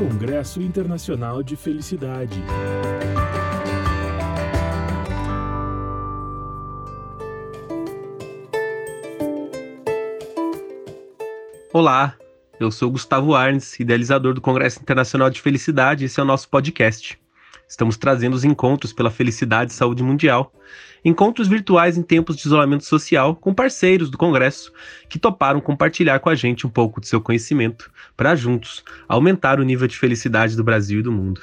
Congresso Internacional de Felicidade. Olá, eu sou Gustavo Arnes, idealizador do Congresso Internacional de Felicidade. Esse é o nosso podcast. Estamos trazendo os encontros pela felicidade e saúde mundial. Encontros virtuais em tempos de isolamento social com parceiros do Congresso que toparam compartilhar com a gente um pouco de seu conhecimento para juntos aumentar o nível de felicidade do Brasil e do mundo.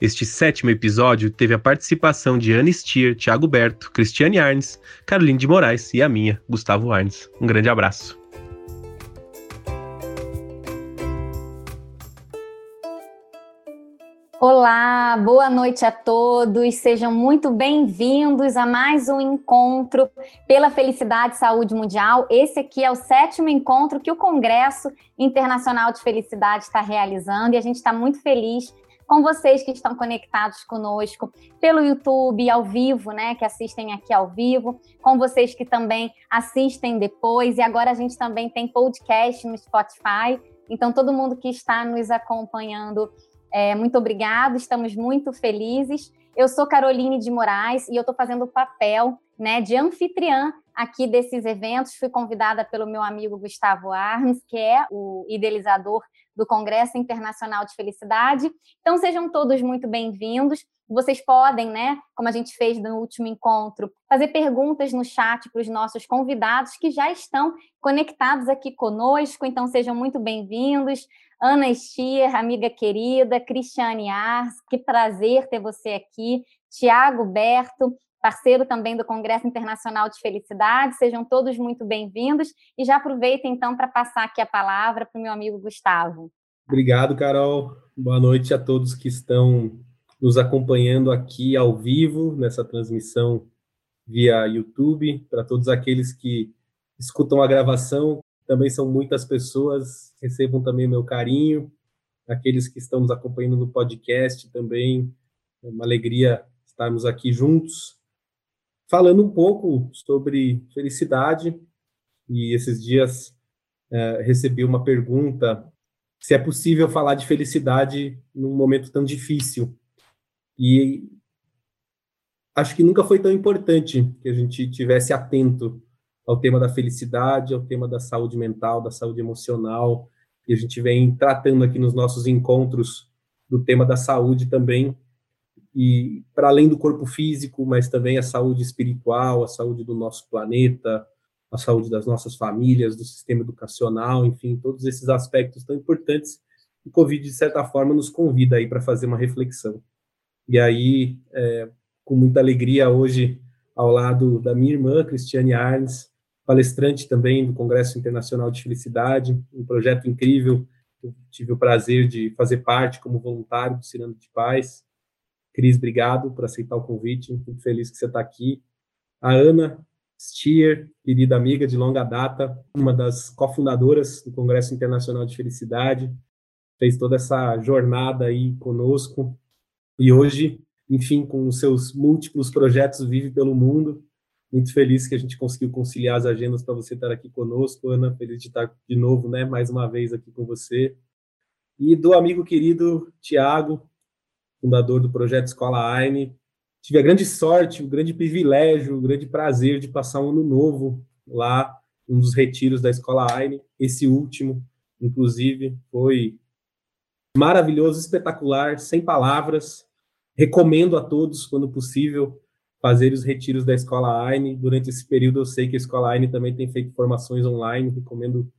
Este sétimo episódio teve a participação de Ana Stier, Thiago Berto, Cristiane Arnes, Caroline de Moraes e a minha, Gustavo Arnes. Um grande abraço. Olá, boa noite a todos. Sejam muito bem-vindos a mais um encontro pela felicidade e saúde mundial. Esse aqui é o sétimo encontro que o Congresso Internacional de Felicidade está realizando e a gente está muito feliz com vocês que estão conectados conosco pelo YouTube ao vivo, né, que assistem aqui ao vivo, com vocês que também assistem depois e agora a gente também tem podcast no Spotify. Então todo mundo que está nos acompanhando é, muito obrigado, estamos muito felizes. Eu sou Caroline de Moraes e eu estou fazendo o papel né, de anfitriã aqui desses eventos. Fui convidada pelo meu amigo Gustavo Arns, que é o idealizador do Congresso Internacional de Felicidade. Então sejam todos muito bem-vindos. Vocês podem, né, como a gente fez no último encontro, fazer perguntas no chat para os nossos convidados que já estão conectados aqui conosco. Então sejam muito bem-vindos. Ana Stier, amiga querida, Cristiane Ars, que prazer ter você aqui, Tiago Berto, parceiro também do Congresso Internacional de Felicidade, sejam todos muito bem-vindos e já aproveitem então para passar aqui a palavra para o meu amigo Gustavo. Obrigado, Carol. Boa noite a todos que estão nos acompanhando aqui ao vivo nessa transmissão via YouTube, para todos aqueles que escutam a gravação, também são muitas pessoas, recebam também meu carinho, aqueles que estão nos acompanhando no podcast também, é uma alegria estarmos aqui juntos, falando um pouco sobre felicidade, e esses dias é, recebi uma pergunta. Se é possível falar de felicidade num momento tão difícil, e acho que nunca foi tão importante que a gente tivesse atento ao tema da felicidade, ao tema da saúde mental, da saúde emocional, e a gente vem tratando aqui nos nossos encontros do tema da saúde também, e para além do corpo físico, mas também a saúde espiritual, a saúde do nosso planeta, a saúde das nossas famílias, do sistema educacional, enfim, todos esses aspectos tão importantes. O Covid, de certa forma, nos convida aí para fazer uma reflexão. E aí, é, com muita alegria, hoje, ao lado da minha irmã, Cristiane Arnes, palestrante também do Congresso Internacional de Felicidade, um projeto incrível. Eu tive o prazer de fazer parte como voluntário do Cirando de Paz. Cris, obrigado por aceitar o convite. Muito feliz que você está aqui. A Ana Stier, querida amiga de longa data, uma das cofundadoras do Congresso Internacional de Felicidade, fez toda essa jornada aí conosco. E hoje, enfim, com os seus múltiplos projetos, vive pelo mundo muito feliz que a gente conseguiu conciliar as agendas para você estar aqui conosco, Ana. Feliz de estar de novo, né, mais uma vez aqui com você. E do amigo querido Tiago, fundador do projeto Escola AINE. Tive a grande sorte, o grande privilégio, o grande prazer de passar um ano novo lá, um dos retiros da Escola AINE. Esse último, inclusive, foi maravilhoso, espetacular, sem palavras. Recomendo a todos, quando possível, fazer os retiros da Escola AINE. Durante esse período, eu sei que a Escola AINE também tem feito formações online, recomendo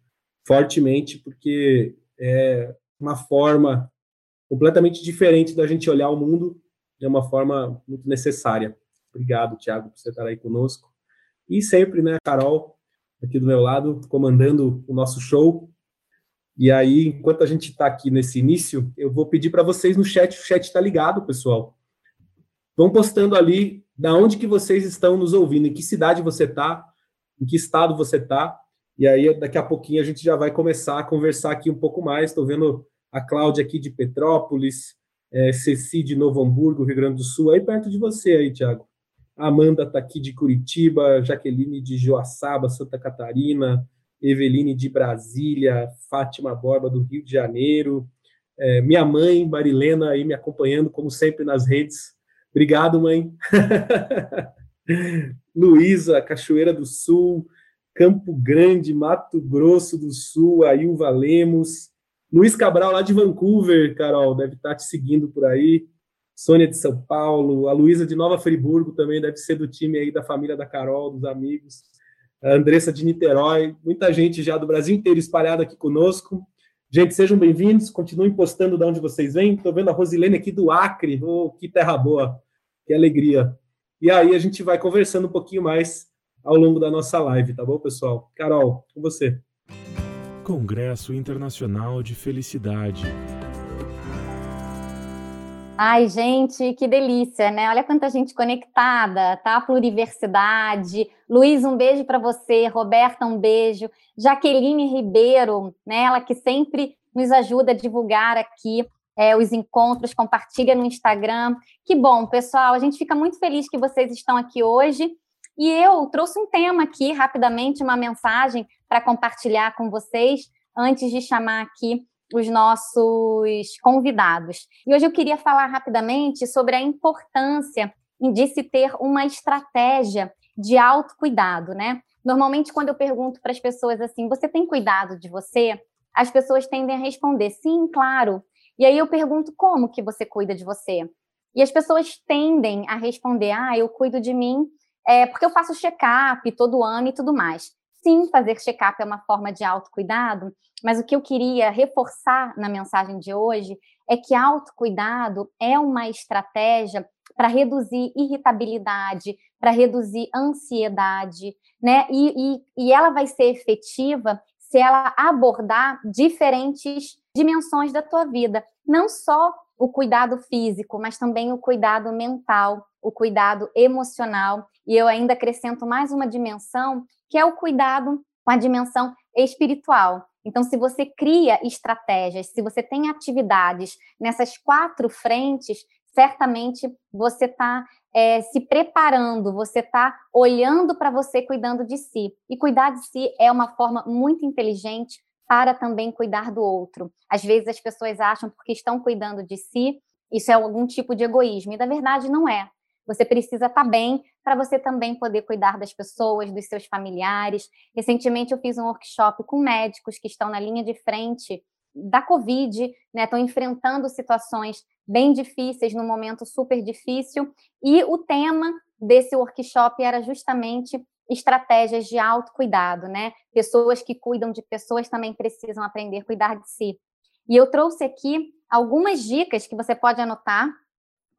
fortemente, porque é uma forma completamente diferente da gente olhar o mundo, é uma forma muito necessária. Obrigado, Tiago, por você estar aí conosco. E sempre, né, Carol, aqui do meu lado, comandando o nosso show. E aí, enquanto a gente está aqui nesse início, eu vou pedir para vocês no chat, o chat está ligado, pessoal. Vão postando ali da onde que vocês estão nos ouvindo, em que cidade você está, em que estado você está, e aí daqui a pouquinho a gente já vai começar a conversar aqui um pouco mais. Estou vendo a Cláudia aqui de Petrópolis, é, Ceci de Novo Hamburgo, Rio Grande do Sul, aí perto de você aí, Tiago. Amanda está aqui de Curitiba, Jaqueline de Joaçaba, Santa Catarina, Eveline de Brasília, Fátima Borba do Rio de Janeiro, É, minha mãe, Marilena, aí me acompanhando, como sempre, nas redes. Obrigado, mãe. Luísa, Cachoeira do Sul, Campo Grande, Mato Grosso do Sul, Ailva Lemos, Luiz Cabral, lá de Vancouver, Carol, deve estar te seguindo por aí. Sônia de São Paulo, a Luísa de Nova Friburgo também deve ser do time aí da família da Carol, dos amigos. A Andressa de Niterói, muita gente já do Brasil inteiro espalhada aqui conosco. Gente, sejam bem-vindos, continuem postando de onde vocês vêm. Estou vendo a Rosilene aqui do Acre, oh, que terra boa, que alegria. E aí a gente vai conversando um pouquinho mais ao longo da nossa live, tá bom, pessoal? Carol, com você. Congresso Internacional de Felicidade. Ai, gente, que delícia, né? Olha quanta gente conectada, tá? Pluriversidade. Luiz, um beijo para você. Roberta, um beijo. Jaqueline Ribeiro, né? Ela que sempre nos ajuda a divulgar aqui é, os encontros, compartilha no Instagram. Que bom, pessoal. A gente fica muito feliz que vocês estão aqui hoje. E eu trouxe um tema aqui, rapidamente, uma mensagem para compartilhar com vocês, antes de chamar aqui os nossos convidados. E hoje eu queria falar rapidamente sobre a importância de se ter uma estratégia de autocuidado, né? Normalmente, quando eu pergunto para as pessoas assim, você tem cuidado de você? As pessoas tendem a responder, sim, claro. E aí eu pergunto, como que você cuida de você? E as pessoas tendem a responder, ah, eu cuido de mim é, porque eu faço check-up todo ano e tudo mais. Sim, fazer check-up é uma forma de autocuidado, mas o que eu queria reforçar na mensagem de hoje é que autocuidado é uma estratégia para reduzir irritabilidade, para reduzir ansiedade, né? E, e, e ela vai ser efetiva se ela abordar diferentes dimensões da tua vida, não só o cuidado físico, mas também o cuidado mental, o cuidado emocional, e eu ainda acrescento mais uma dimensão, que é o cuidado com a dimensão espiritual. Então, se você cria estratégias, se você tem atividades nessas quatro frentes, certamente você está é, se preparando, você está olhando para você, cuidando de si. E cuidar de si é uma forma muito inteligente para também cuidar do outro. Às vezes as pessoas acham porque estão cuidando de si, isso é algum tipo de egoísmo, e na verdade não é. Você precisa estar tá bem para você também poder cuidar das pessoas, dos seus familiares. Recentemente eu fiz um workshop com médicos que estão na linha de frente da Covid, né? Estão enfrentando situações bem difíceis num momento super difícil. E o tema desse workshop era justamente estratégias de autocuidado, né? Pessoas que cuidam de pessoas também precisam aprender a cuidar de si. E eu trouxe aqui algumas dicas que você pode anotar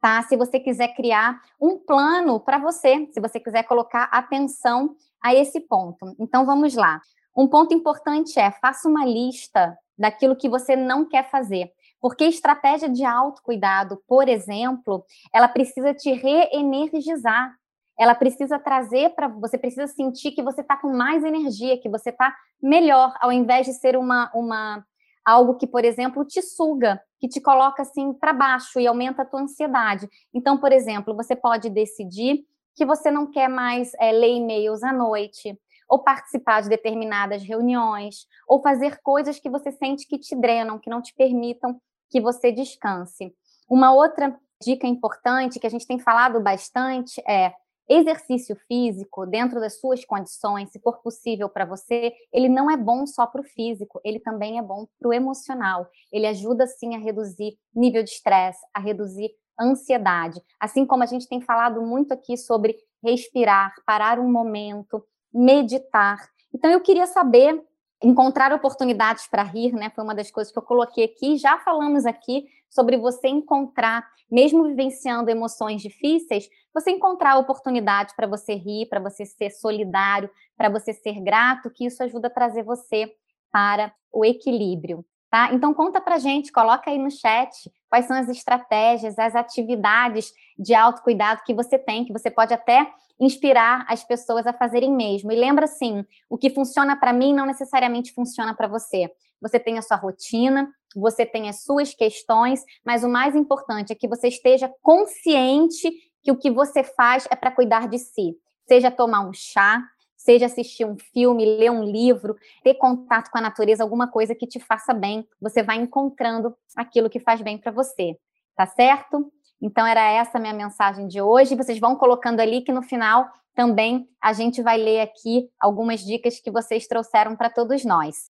tá? Se você quiser criar um plano para você, se você quiser colocar atenção a esse ponto. Então vamos lá. Um ponto importante é faça uma lista daquilo que você não quer fazer. Porque estratégia de autocuidado, por exemplo, ela precisa te reenergizar. Ela precisa trazer para você precisa sentir que você está com mais energia, que você está melhor, ao invés de ser uma, uma algo que, por exemplo, te suga, que te coloca assim para baixo e aumenta a tua ansiedade. Então, por exemplo, você pode decidir que você não quer mais é, ler e-mails à noite, ou participar de determinadas reuniões, ou fazer coisas que você sente que te drenam, que não te permitam que você descanse. Uma outra dica importante que a gente tem falado bastante é Exercício físico, dentro das suas condições, se for possível para você, ele não é bom só para o físico, ele também é bom para o emocional. Ele ajuda, sim, a reduzir nível de estresse, a reduzir ansiedade. Assim como a gente tem falado muito aqui sobre respirar, parar um momento, meditar. Então, eu queria saber encontrar oportunidades para rir, né? Foi uma das coisas que eu coloquei aqui. Já falamos aqui sobre você encontrar, mesmo vivenciando emoções difíceis, você encontrar oportunidades para você rir, para você ser solidário, para você ser grato, que isso ajuda a trazer você para o equilíbrio. Tá? Então conta pra gente, coloca aí no chat quais são as estratégias, as atividades de autocuidado que você tem, que você pode até inspirar as pessoas a fazerem mesmo. E lembra assim, o que funciona para mim não necessariamente funciona para você. Você tem a sua rotina, você tem as suas questões, mas o mais importante é que você esteja consciente que o que você faz é para cuidar de si. Seja tomar um chá, seja assistir um filme, ler um livro, ter contato com a natureza, alguma coisa que te faça bem. Você vai encontrando aquilo que faz bem para você, tá certo? Então era essa minha mensagem de hoje. Vocês vão colocando ali que no final também a gente vai ler aqui algumas dicas que vocês trouxeram para todos nós.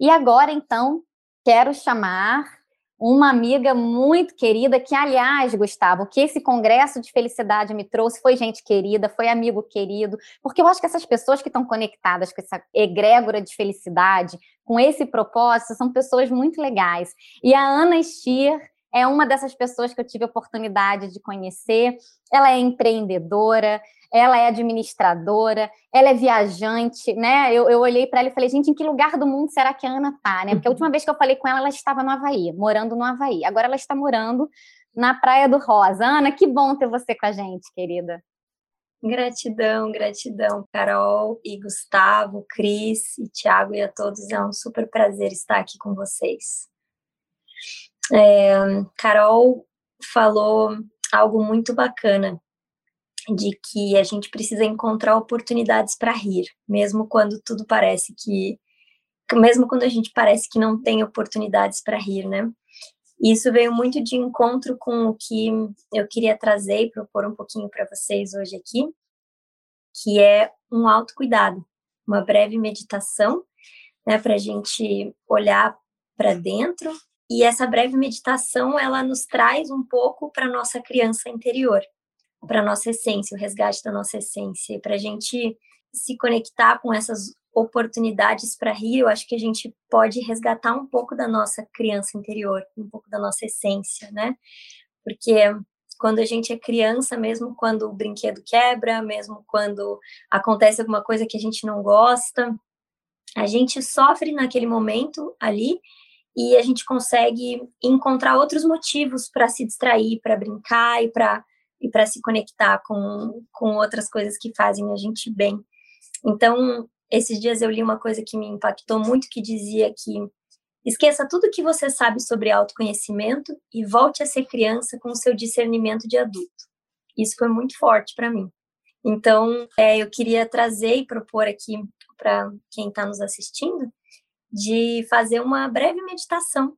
E agora, então, quero chamar uma amiga muito querida, que, aliás, Gustavo, que esse congresso de felicidade me trouxe foi gente querida, foi amigo querido, porque eu acho que essas pessoas que estão conectadas com essa egrégora de felicidade, com esse propósito, são pessoas muito legais. E a Ana Stier é uma dessas pessoas que eu tive a oportunidade de conhecer. Ela é empreendedora, ela é administradora, ela é viajante, né? Eu, eu olhei para ela e falei, gente, em que lugar do mundo será que a Ana tá, né? Porque a última vez que eu falei com ela, ela estava no Havaí, morando no Havaí. Agora ela está morando na Praia do Rosa. Ana, que bom ter você com a gente, querida. Gratidão, gratidão, Carol e Gustavo, Cris e Tiago e a todos. É um super prazer estar aqui com vocês. É, Carol falou algo muito bacana de que a gente precisa encontrar oportunidades para rir, mesmo quando tudo parece que mesmo quando a gente parece que não tem oportunidades para rir, né? Isso veio muito de encontro com o que eu queria trazer e propor um pouquinho para vocês hoje aqui, que é um autocuidado, uma breve meditação, né, para a gente olhar para dentro. E essa breve meditação, ela nos traz um pouco para nossa criança interior para nossa essência, o resgate da nossa essência, para a gente se conectar com essas oportunidades para rir, eu acho que a gente pode resgatar um pouco da nossa criança interior, um pouco da nossa essência, né? Porque quando a gente é criança, mesmo quando o brinquedo quebra, mesmo quando acontece alguma coisa que a gente não gosta, a gente sofre naquele momento ali e a gente consegue encontrar outros motivos para se distrair, para brincar e para e para se conectar com, com outras coisas que fazem a gente bem. Então, esses dias eu li uma coisa que me impactou muito, que dizia que esqueça tudo que você sabe sobre autoconhecimento e volte a ser criança com o seu discernimento de adulto. Isso foi muito forte para mim. Então, é, eu queria trazer e propor aqui para quem está nos assistindo de fazer uma breve meditação,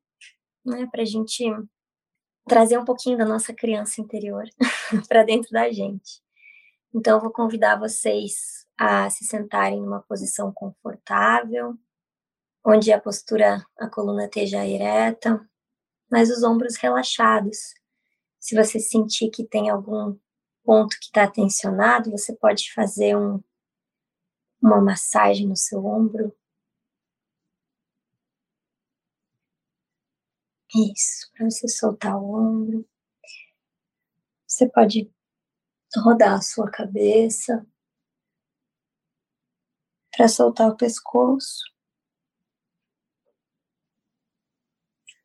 né, para a gente trazer um pouquinho da nossa criança interior para dentro da gente. Então, eu vou convidar vocês a se sentarem numa posição confortável, onde a postura, a coluna esteja ereta, mas os ombros relaxados. Se você sentir que tem algum ponto que está tensionado, você pode fazer um, uma massagem no seu ombro Isso, para você soltar o ombro. Você pode rodar a sua cabeça para soltar o pescoço.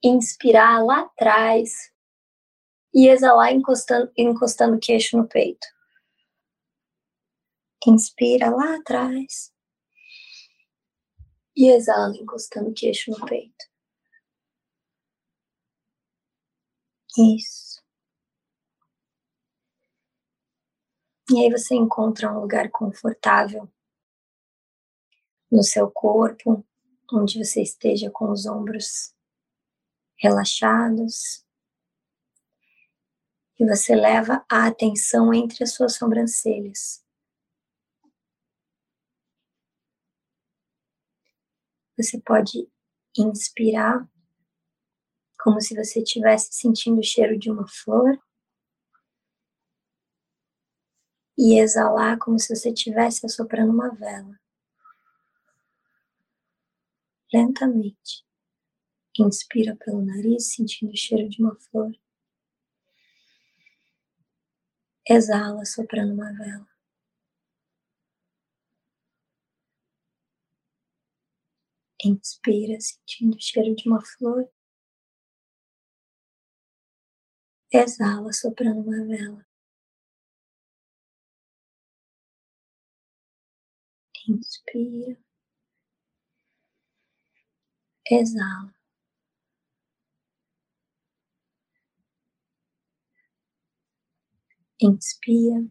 Inspirar lá atrás e exalar encostando, encostando o queixo no peito. Inspira lá atrás e exala encostando o queixo no peito. Isso. E aí você encontra um lugar confortável no seu corpo, onde você esteja com os ombros relaxados. E você leva a atenção entre as suas sobrancelhas. Você pode inspirar como se você estivesse sentindo o cheiro de uma flor. E exalar como se você estivesse assoprando uma vela. Lentamente. Inspira pelo nariz, sentindo o cheiro de uma flor. Exala, soprando uma vela. Inspira, sentindo o cheiro de uma flor. Exala soprando uma vela. Inspira, exala. Inspira,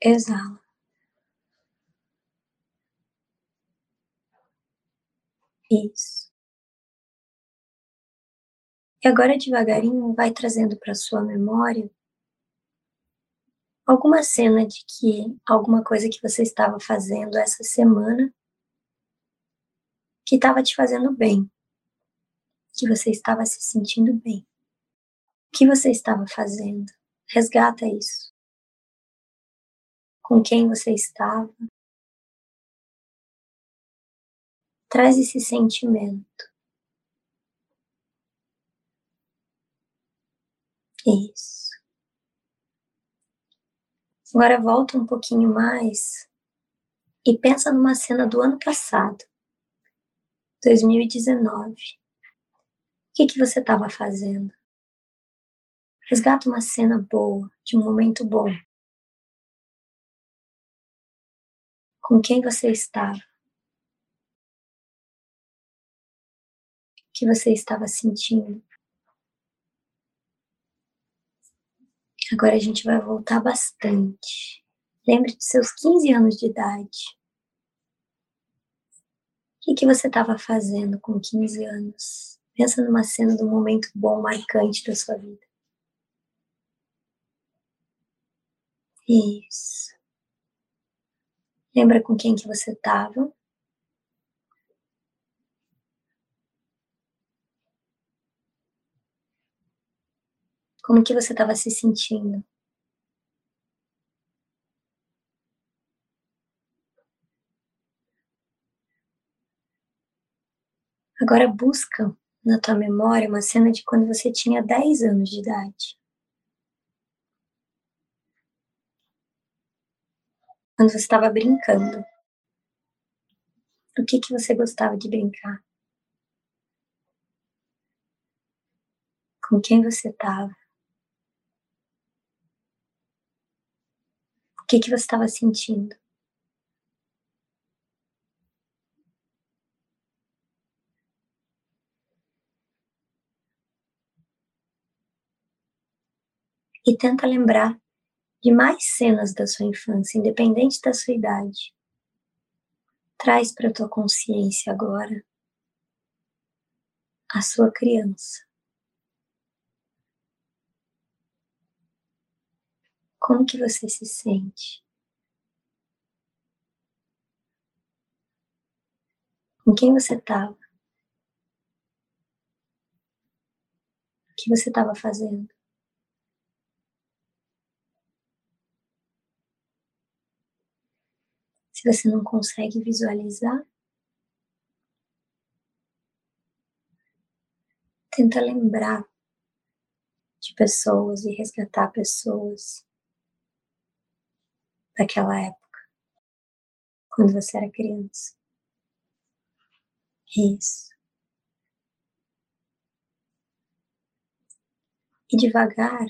Exala. Isso. E agora devagarinho vai trazendo para sua memória alguma cena de que alguma coisa que você estava fazendo essa semana que estava te fazendo bem, que você estava se sentindo bem. O que você estava fazendo? Resgata isso. Com quem você estava? Traz esse sentimento. Isso. Agora volta um pouquinho mais e pensa numa cena do ano passado, 2019. O que, que você estava fazendo? Resgata uma cena boa, de um momento bom. Com quem você estava? O que você estava sentindo? Agora a gente vai voltar bastante. Lembre dos seus 15 anos de idade. O que, você estava fazendo com 15 anos? Pensa numa cena do momento bom, marcante da sua vida. Isso. Lembra com quem que você estava? Como que você estava se sentindo? Agora busca na tua memória uma cena de quando você tinha 10 anos de idade. Quando você estava brincando. O que que você gostava de brincar? Com quem você estava? O que, que você estava sentindo? E tenta lembrar de mais cenas da sua infância, independente da sua idade. Traz para a tua consciência agora a sua criança. Como que você se sente? Com quem você estava? O que você estava fazendo? Se você não consegue visualizar, tenta lembrar de pessoas e resgatar pessoas daquela época, quando você era criança. Isso. E devagar,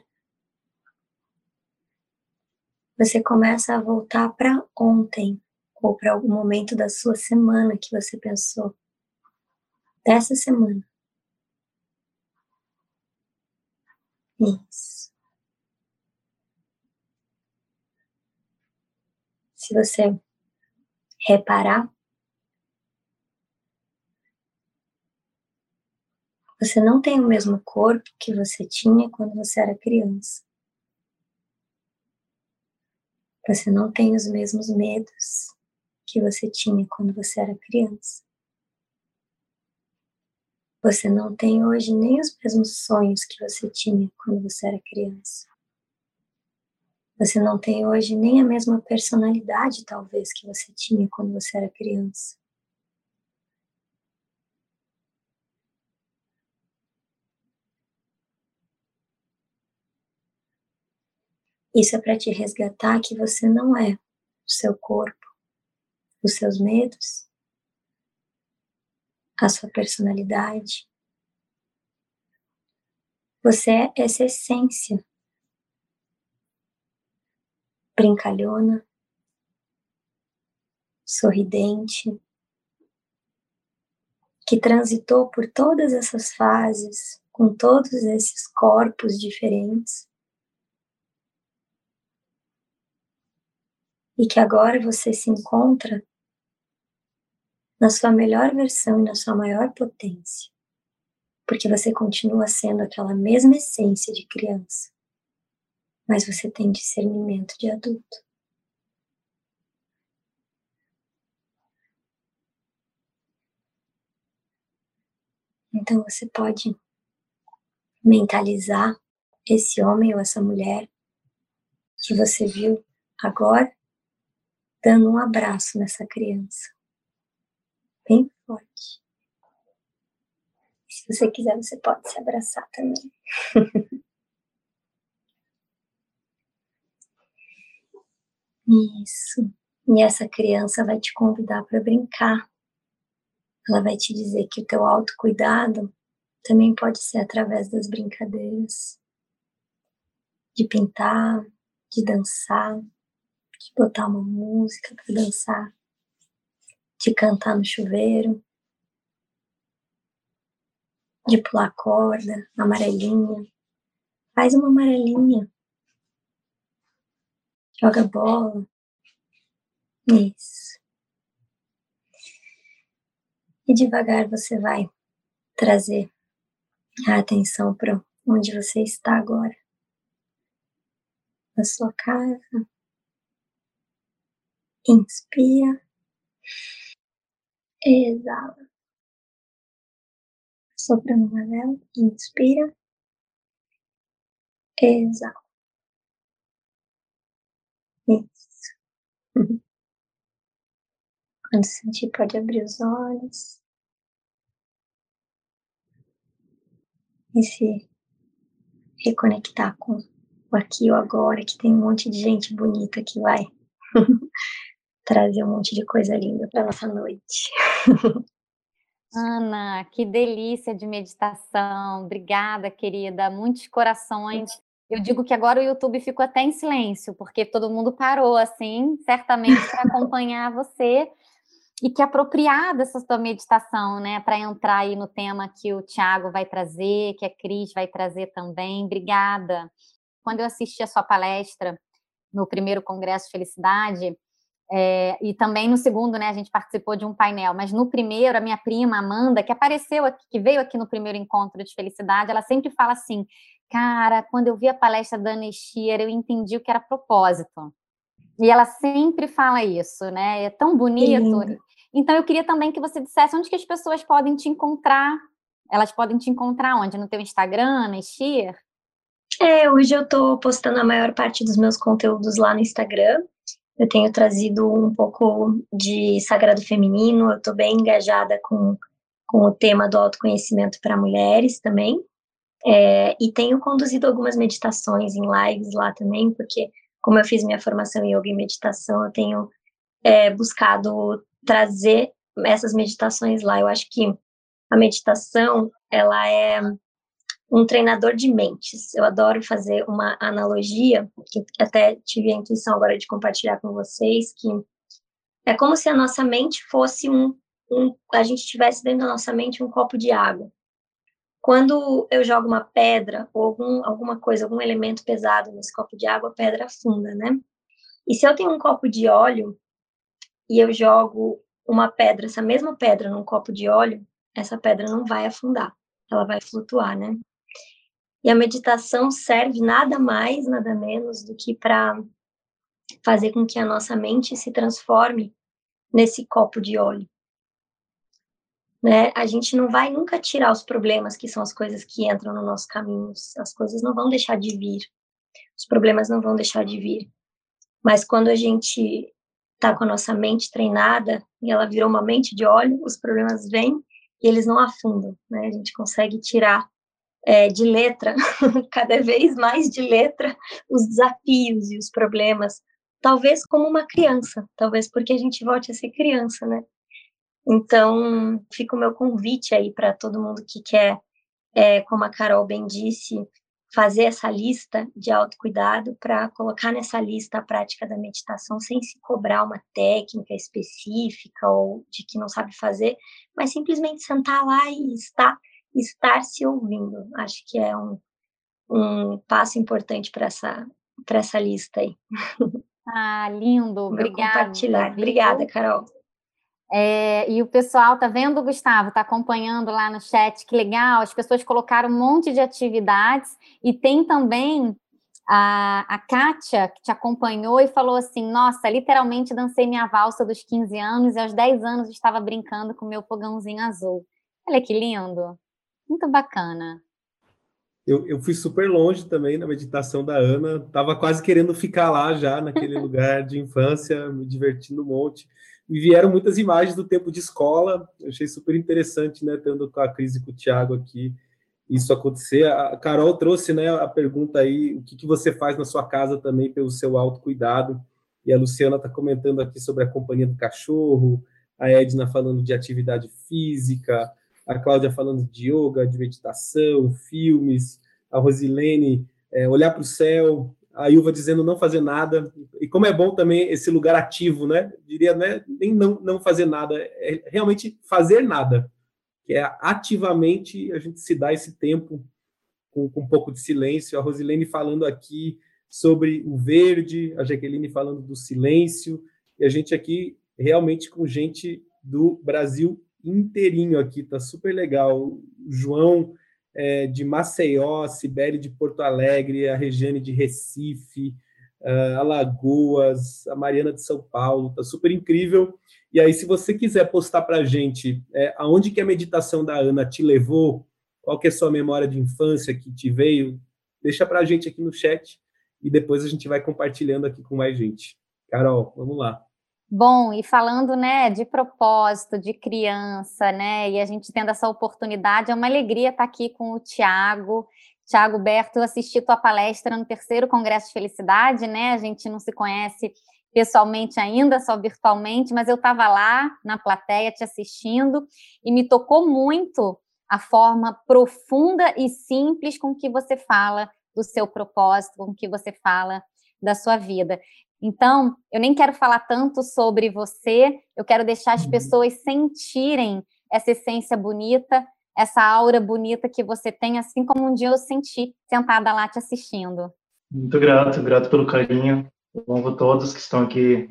você começa a voltar para ontem, ou para algum momento da sua semana que você pensou, dessa semana. Isso. Se você reparar, você não tem o mesmo corpo que você tinha quando você era criança. Você não tem os mesmos medos que você tinha quando você era criança. Você não tem hoje nem os mesmos sonhos que você tinha quando você era criança. Você não tem hoje nem a mesma personalidade, talvez, que você tinha quando você era criança. Isso é para te resgatar que você não é o seu corpo, os seus medos, a sua personalidade. Você é essa essência brincalhona, sorridente, que transitou por todas essas fases, com todos esses corpos diferentes. e que agora você se encontra na sua melhor versão e na sua maior potência, porque você continua sendo aquela mesma essência de criança, mas você tem discernimento de adulto. Então você pode mentalizar esse homem ou essa mulher que você viu agora dando um abraço nessa criança. Bem forte. Se você quiser, você pode se abraçar também. Isso. E essa criança vai te convidar para brincar. Ela vai te dizer que o teu autocuidado também pode ser através das brincadeiras, de pintar, de dançar, de botar uma música para dançar, de cantar no chuveiro, de pular corda, amarelinha. Faz uma amarelinha. Joga bola. Isso. E devagar você vai trazer a atenção para onde você está agora. Na sua casa. Inspira. Exala. Sopra uma vela. Inspira. Exala. Isso. Quando sentir, pode abrir os olhos. E se reconectar com o aqui e o agora, que tem um monte de gente bonita que vai trazer um monte de coisa linda para nossa noite. Ana, que delícia de meditação. Obrigada, querida. Muitos corações. Eu digo que agora o YouTube ficou até em silêncio, porque todo mundo parou assim, certamente para acompanhar você e que apropriada essa sua meditação, né, para entrar aí no tema que o Tiago vai trazer, que a Cris vai trazer também. Obrigada. Quando eu assisti a sua palestra no primeiro Congresso Felicidade, é, e também no segundo, né, a gente participou de um painel, mas no primeiro, a minha prima Amanda, que apareceu aqui, que veio aqui no primeiro encontro de felicidade, ela sempre fala assim: Cara, quando eu vi a palestra da Anne Schier, eu entendi o que era propósito. E ela sempre fala isso, né? É tão bonito. Sim. Então eu queria também que você dissesse onde que as pessoas podem te encontrar. Elas podem te encontrar onde? No teu Instagram, na Schier? É, hoje eu estou postando a maior parte dos meus conteúdos lá no Instagram. Eu tenho trazido um pouco de sagrado feminino, eu estou bem engajada com, com o tema do autoconhecimento para mulheres também. É, e tenho conduzido algumas meditações em lives lá também, porque como eu fiz minha formação em yoga e meditação, eu tenho é, buscado trazer essas meditações lá. Eu acho que a meditação, ela é um treinador de mentes. Eu adoro fazer uma analogia, que até tive a intuição agora de compartilhar com vocês, que é como se a nossa mente fosse um, um a gente tivesse dentro da nossa mente um copo de água. Quando eu jogo uma pedra ou algum, alguma coisa, algum elemento pesado nesse copo de água, a pedra afunda, né? E se eu tenho um copo de óleo e eu jogo uma pedra, essa mesma pedra num copo de óleo, essa pedra não vai afundar, ela vai flutuar, né? E a meditação serve nada mais, nada menos do que para fazer com que a nossa mente se transforme nesse copo de óleo né? A gente não vai nunca tirar os problemas que são as coisas que entram no nosso caminho. As coisas não vão deixar de vir. Os problemas não vão deixar de vir. Mas quando a gente está com a nossa mente treinada e ela virou uma mente de óleo, os problemas vêm e eles não afundam, né? A gente consegue tirar é, de letra, cada vez mais de letra, os desafios e os problemas, talvez como uma criança, talvez porque a gente volte a ser criança, né? Então, fica o meu convite aí para todo mundo que quer, é, como a Carol bem disse, fazer essa lista de autocuidado para colocar nessa lista a prática da meditação sem se cobrar uma técnica específica ou de que não sabe fazer, mas simplesmente sentar lá e estar, estar se ouvindo. Acho que é um, um passo importante para essa, essa lista aí. Ah, lindo, obrigada. Compartilhar. Obrigada, Carol. É, e o pessoal tá vendo, Gustavo, tá acompanhando lá no chat, que legal, as pessoas colocaram um monte de atividades e tem também a, a Kátia, que te acompanhou e falou assim: Nossa, literalmente dancei minha valsa dos 15 anos e aos 10 anos estava brincando com meu fogãozinho azul. Olha que lindo, muito bacana. Eu, eu fui super longe também na meditação da Ana, estava quase querendo ficar lá já, naquele lugar de infância, me divertindo um monte. E vieram muitas imagens do tempo de escola, eu achei super interessante, né, tendo com a Cris e com o Thiago aqui, isso acontecer. A Carol trouxe né, a pergunta aí, o que, que você faz na sua casa também pelo seu autocuidado, e a Luciana está comentando aqui sobre a companhia do cachorro, a Edna falando de atividade física, a Cláudia falando de yoga, de meditação, filmes, a Rosilene é, olhar para o céu, a Ilva dizendo não fazer nada, e como é bom também esse lugar ativo, né? Diria, né? Nem não, não fazer nada, é realmente fazer nada que é ativamente a gente se dá esse tempo com, com um pouco de silêncio. A Rosilene falando aqui sobre o verde, a Jaqueline falando do silêncio, e a gente aqui realmente com gente do Brasil inteirinho aqui, tá super legal. João é, de Maceió, Sibeli de Porto Alegre, a Regiane de Recife, uh, Alagoas, a Mariana de São Paulo, tá super incrível. E aí, se você quiser postar para a gente é, aonde que a meditação da Ana te levou, qual que é a sua memória de infância que te veio, deixa para a gente aqui no chat e depois a gente vai compartilhando aqui com mais gente. Carol, vamos lá. Bom, e falando, né, de propósito, de criança, né, e a gente tendo essa oportunidade, é uma alegria estar aqui com o Tiago. Tiago Berto, eu assisti tua palestra no terceiro Congresso de Felicidade, né, a gente não se conhece pessoalmente ainda, só virtualmente, mas eu estava lá na plateia te assistindo e me tocou muito a forma profunda e simples com que você fala do seu propósito, com que você fala da sua vida. Então, eu nem quero falar tanto sobre você, eu quero deixar as uhum. pessoas sentirem essa essência bonita, essa aura bonita que você tem, assim como um dia eu senti sentada lá te assistindo. Muito grato, grato pelo carinho louvo todos que estão aqui,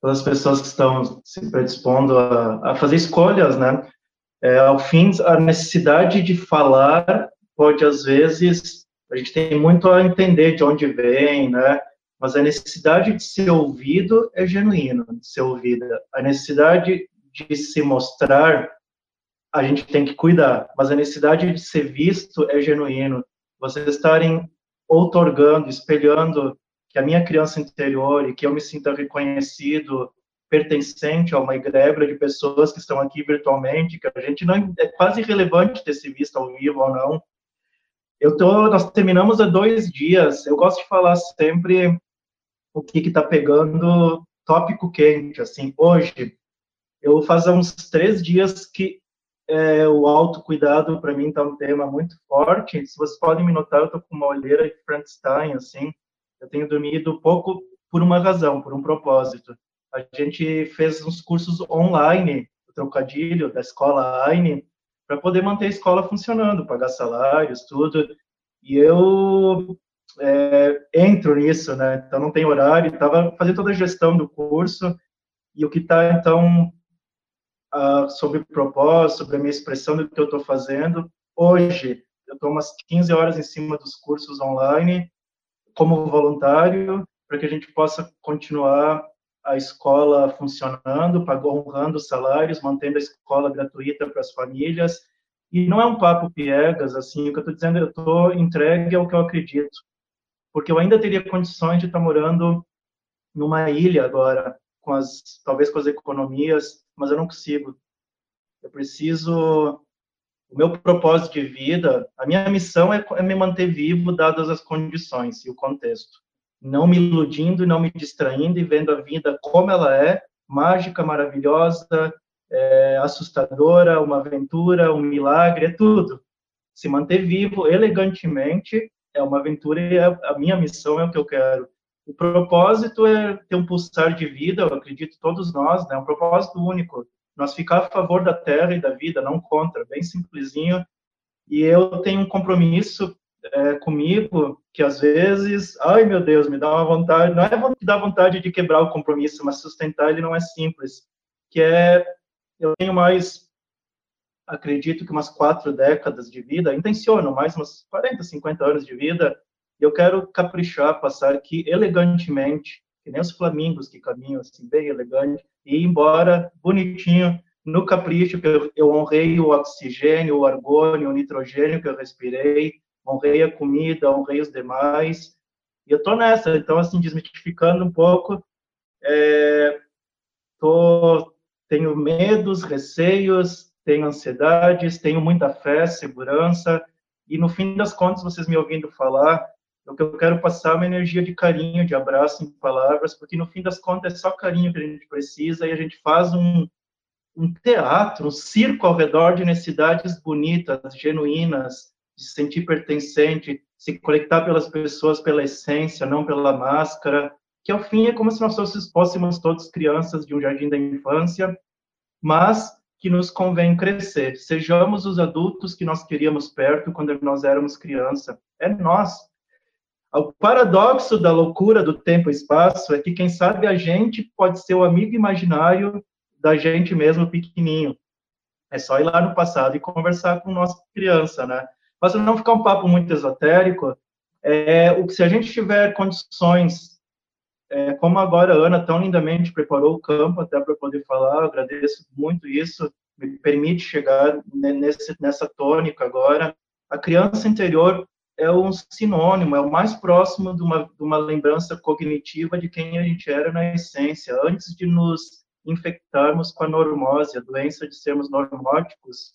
todas as pessoas que estão se predispondo a, a fazer escolhas, né? É, ao fim, a necessidade de falar pode, às vezes, a gente tem muito a entender de onde vem, né? Mas a necessidade de ser ouvido é genuína, de ser ouvida. A necessidade de se mostrar, a gente tem que cuidar. Mas a necessidade de ser visto é genuíno. Vocês estarem outorgando, espelhando que a minha criança interior e que eu me sinta reconhecido, pertencente a uma egrébora de pessoas que estão aqui virtualmente, que a gente não é quase irrelevante ter se visto ao vivo ou não. Eu tô, nós terminamos há dois dias. Eu gosto de falar sempre o que está pegando tópico quente. Assim, hoje eu faz uns três dias que é, o autocuidado para mim está um tema muito forte. Se vocês podem me notar, eu tô com uma olheira de Frankenstein, assim. Eu tenho dormido pouco por uma razão, por um propósito. A gente fez uns cursos online, o trocadilho da escola AINE, para poder manter a escola funcionando, pagar salários, tudo. E eu é, entro nisso, né? Então não tem horário, estava fazendo toda a gestão do curso e o que está então uh, sobre propósito, sobre a minha expressão do que eu estou fazendo. Hoje eu estou umas 15 horas em cima dos cursos online como voluntário, para que a gente possa continuar a escola funcionando, honrando os salários, mantendo a escola gratuita para as famílias. E não é um papo piegas, assim, o que eu estou dizendo, eu estou entregue ao que eu acredito. Porque eu ainda teria condições de estar morando numa ilha agora, com as, talvez com as economias, mas eu não consigo. Eu preciso o meu propósito de vida, a minha missão é, é, me manter vivo dadas as condições e o contexto. Não me iludindo não me distraindo e vendo a vida como ela é, mágica, maravilhosa, é, assustadora, uma aventura, um milagre, é tudo. Se manter vivo elegantemente é uma aventura e é, a minha missão é o que eu quero. O propósito é ter um pulsar de vida, eu acredito todos nós, né? Um propósito único nós ficar a favor da terra e da vida, não contra, bem simplesinho. E eu tenho um compromisso é, comigo que às vezes, ai meu Deus, me dá uma vontade, não é dá vontade de quebrar o compromisso, mas sustentar ele não é simples, que é, eu tenho mais, acredito que umas quatro décadas de vida, intenciono mais uns 40, 50 anos de vida, e eu quero caprichar, passar aqui elegantemente, que nem os flamingos que caminham assim, bem elegante, e ir embora bonitinho, no capricho que eu, eu honrei o oxigênio, o argônio, o nitrogênio que eu respirei, honrei a comida, honrei os demais, e eu tô nessa, então, assim, desmitificando um pouco, é, tô, tenho medos, receios, tenho ansiedades, tenho muita fé, segurança, e no fim das contas, vocês me ouvindo falar, o que eu quero passar é uma energia de carinho, de abraço em palavras, porque no fim das contas é só carinho que a gente precisa, e a gente faz um, um teatro, um circo ao redor de necessidades bonitas, genuínas, de se sentir pertencente, se conectar pelas pessoas pela essência, não pela máscara, que ao fim é como se nós fôssemos todos crianças de um jardim da infância, mas que nos convém crescer. Sejamos os adultos que nós queríamos perto quando nós éramos criança. É nós. O paradoxo da loucura do tempo e espaço é que, quem sabe, a gente pode ser o amigo imaginário da gente mesmo pequenininho. É só ir lá no passado e conversar com nossa criança, né? Mas não ficar um papo muito esotérico, é, se a gente tiver condições, é, como agora a Ana tão lindamente preparou o campo até para poder falar, agradeço muito isso, me permite chegar nesse, nessa tônica agora. A criança interior é um sinônimo, é o mais próximo de uma, de uma lembrança cognitiva de quem a gente era na essência, antes de nos infectarmos com a normose, a doença de sermos normóticos,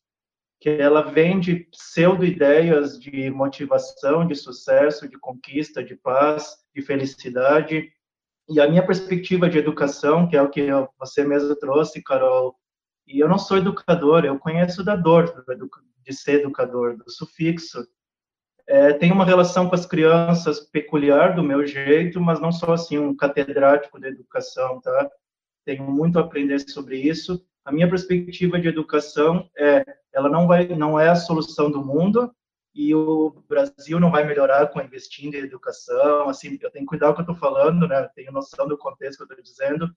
que ela vem de pseudo-ideias de motivação, de sucesso, de conquista, de paz, de felicidade. E a minha perspectiva de educação, que é o que você mesmo trouxe, Carol, e eu não sou educador, eu conheço da dor de ser educador, do sufixo. É, tem uma relação com as crianças peculiar do meu jeito, mas não sou assim um catedrático da educação, tá? tenho muito a aprender sobre isso. A minha perspectiva de educação é, ela não vai, não é a solução do mundo e o Brasil não vai melhorar com investindo em educação. Assim, eu tenho que cuidar do que eu estou falando, né? tenho noção do contexto que eu estou dizendo.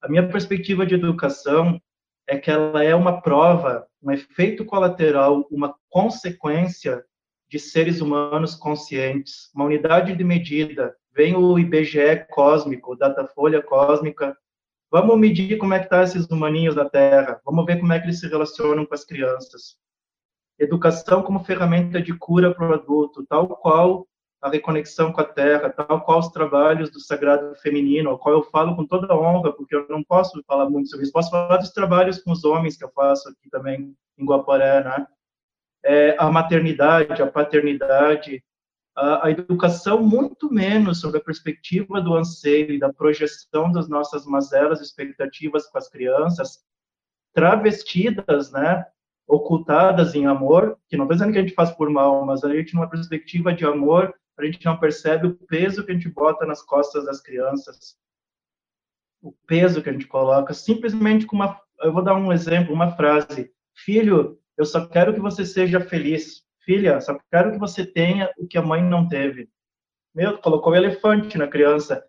A minha perspectiva de educação é que ela é uma prova, um efeito colateral, uma consequência de seres humanos conscientes, uma unidade de medida. Vem o IBGE cósmico, Datafolha cósmica, Vamos medir como é que tá esses humaninhos da Terra. Vamos ver como é que eles se relacionam com as crianças. Educação como ferramenta de cura para o adulto, tal qual a reconexão com a Terra, tal qual os trabalhos do Sagrado Feminino, ao qual eu falo com toda honra, porque eu não posso falar muito sobre isso. Posso falar dos trabalhos com os homens que eu faço aqui também em Guaporé, né? É, a maternidade, a paternidade, a, a educação muito menos sobre a perspectiva do anseio e da projeção das nossas mazelas expectativas com as crianças, travestidas, né, ocultadas em amor, que não estou dizendo que a gente faz por mal, mas a gente, numa perspectiva de amor, a gente não percebe o peso que a gente bota nas costas das crianças, o peso que a gente coloca, simplesmente com uma, eu vou dar um exemplo, uma frase, filho, eu só quero que você seja feliz filha, só quero que você tenha o que a mãe não teve. Meu, colocou o elefante na criança.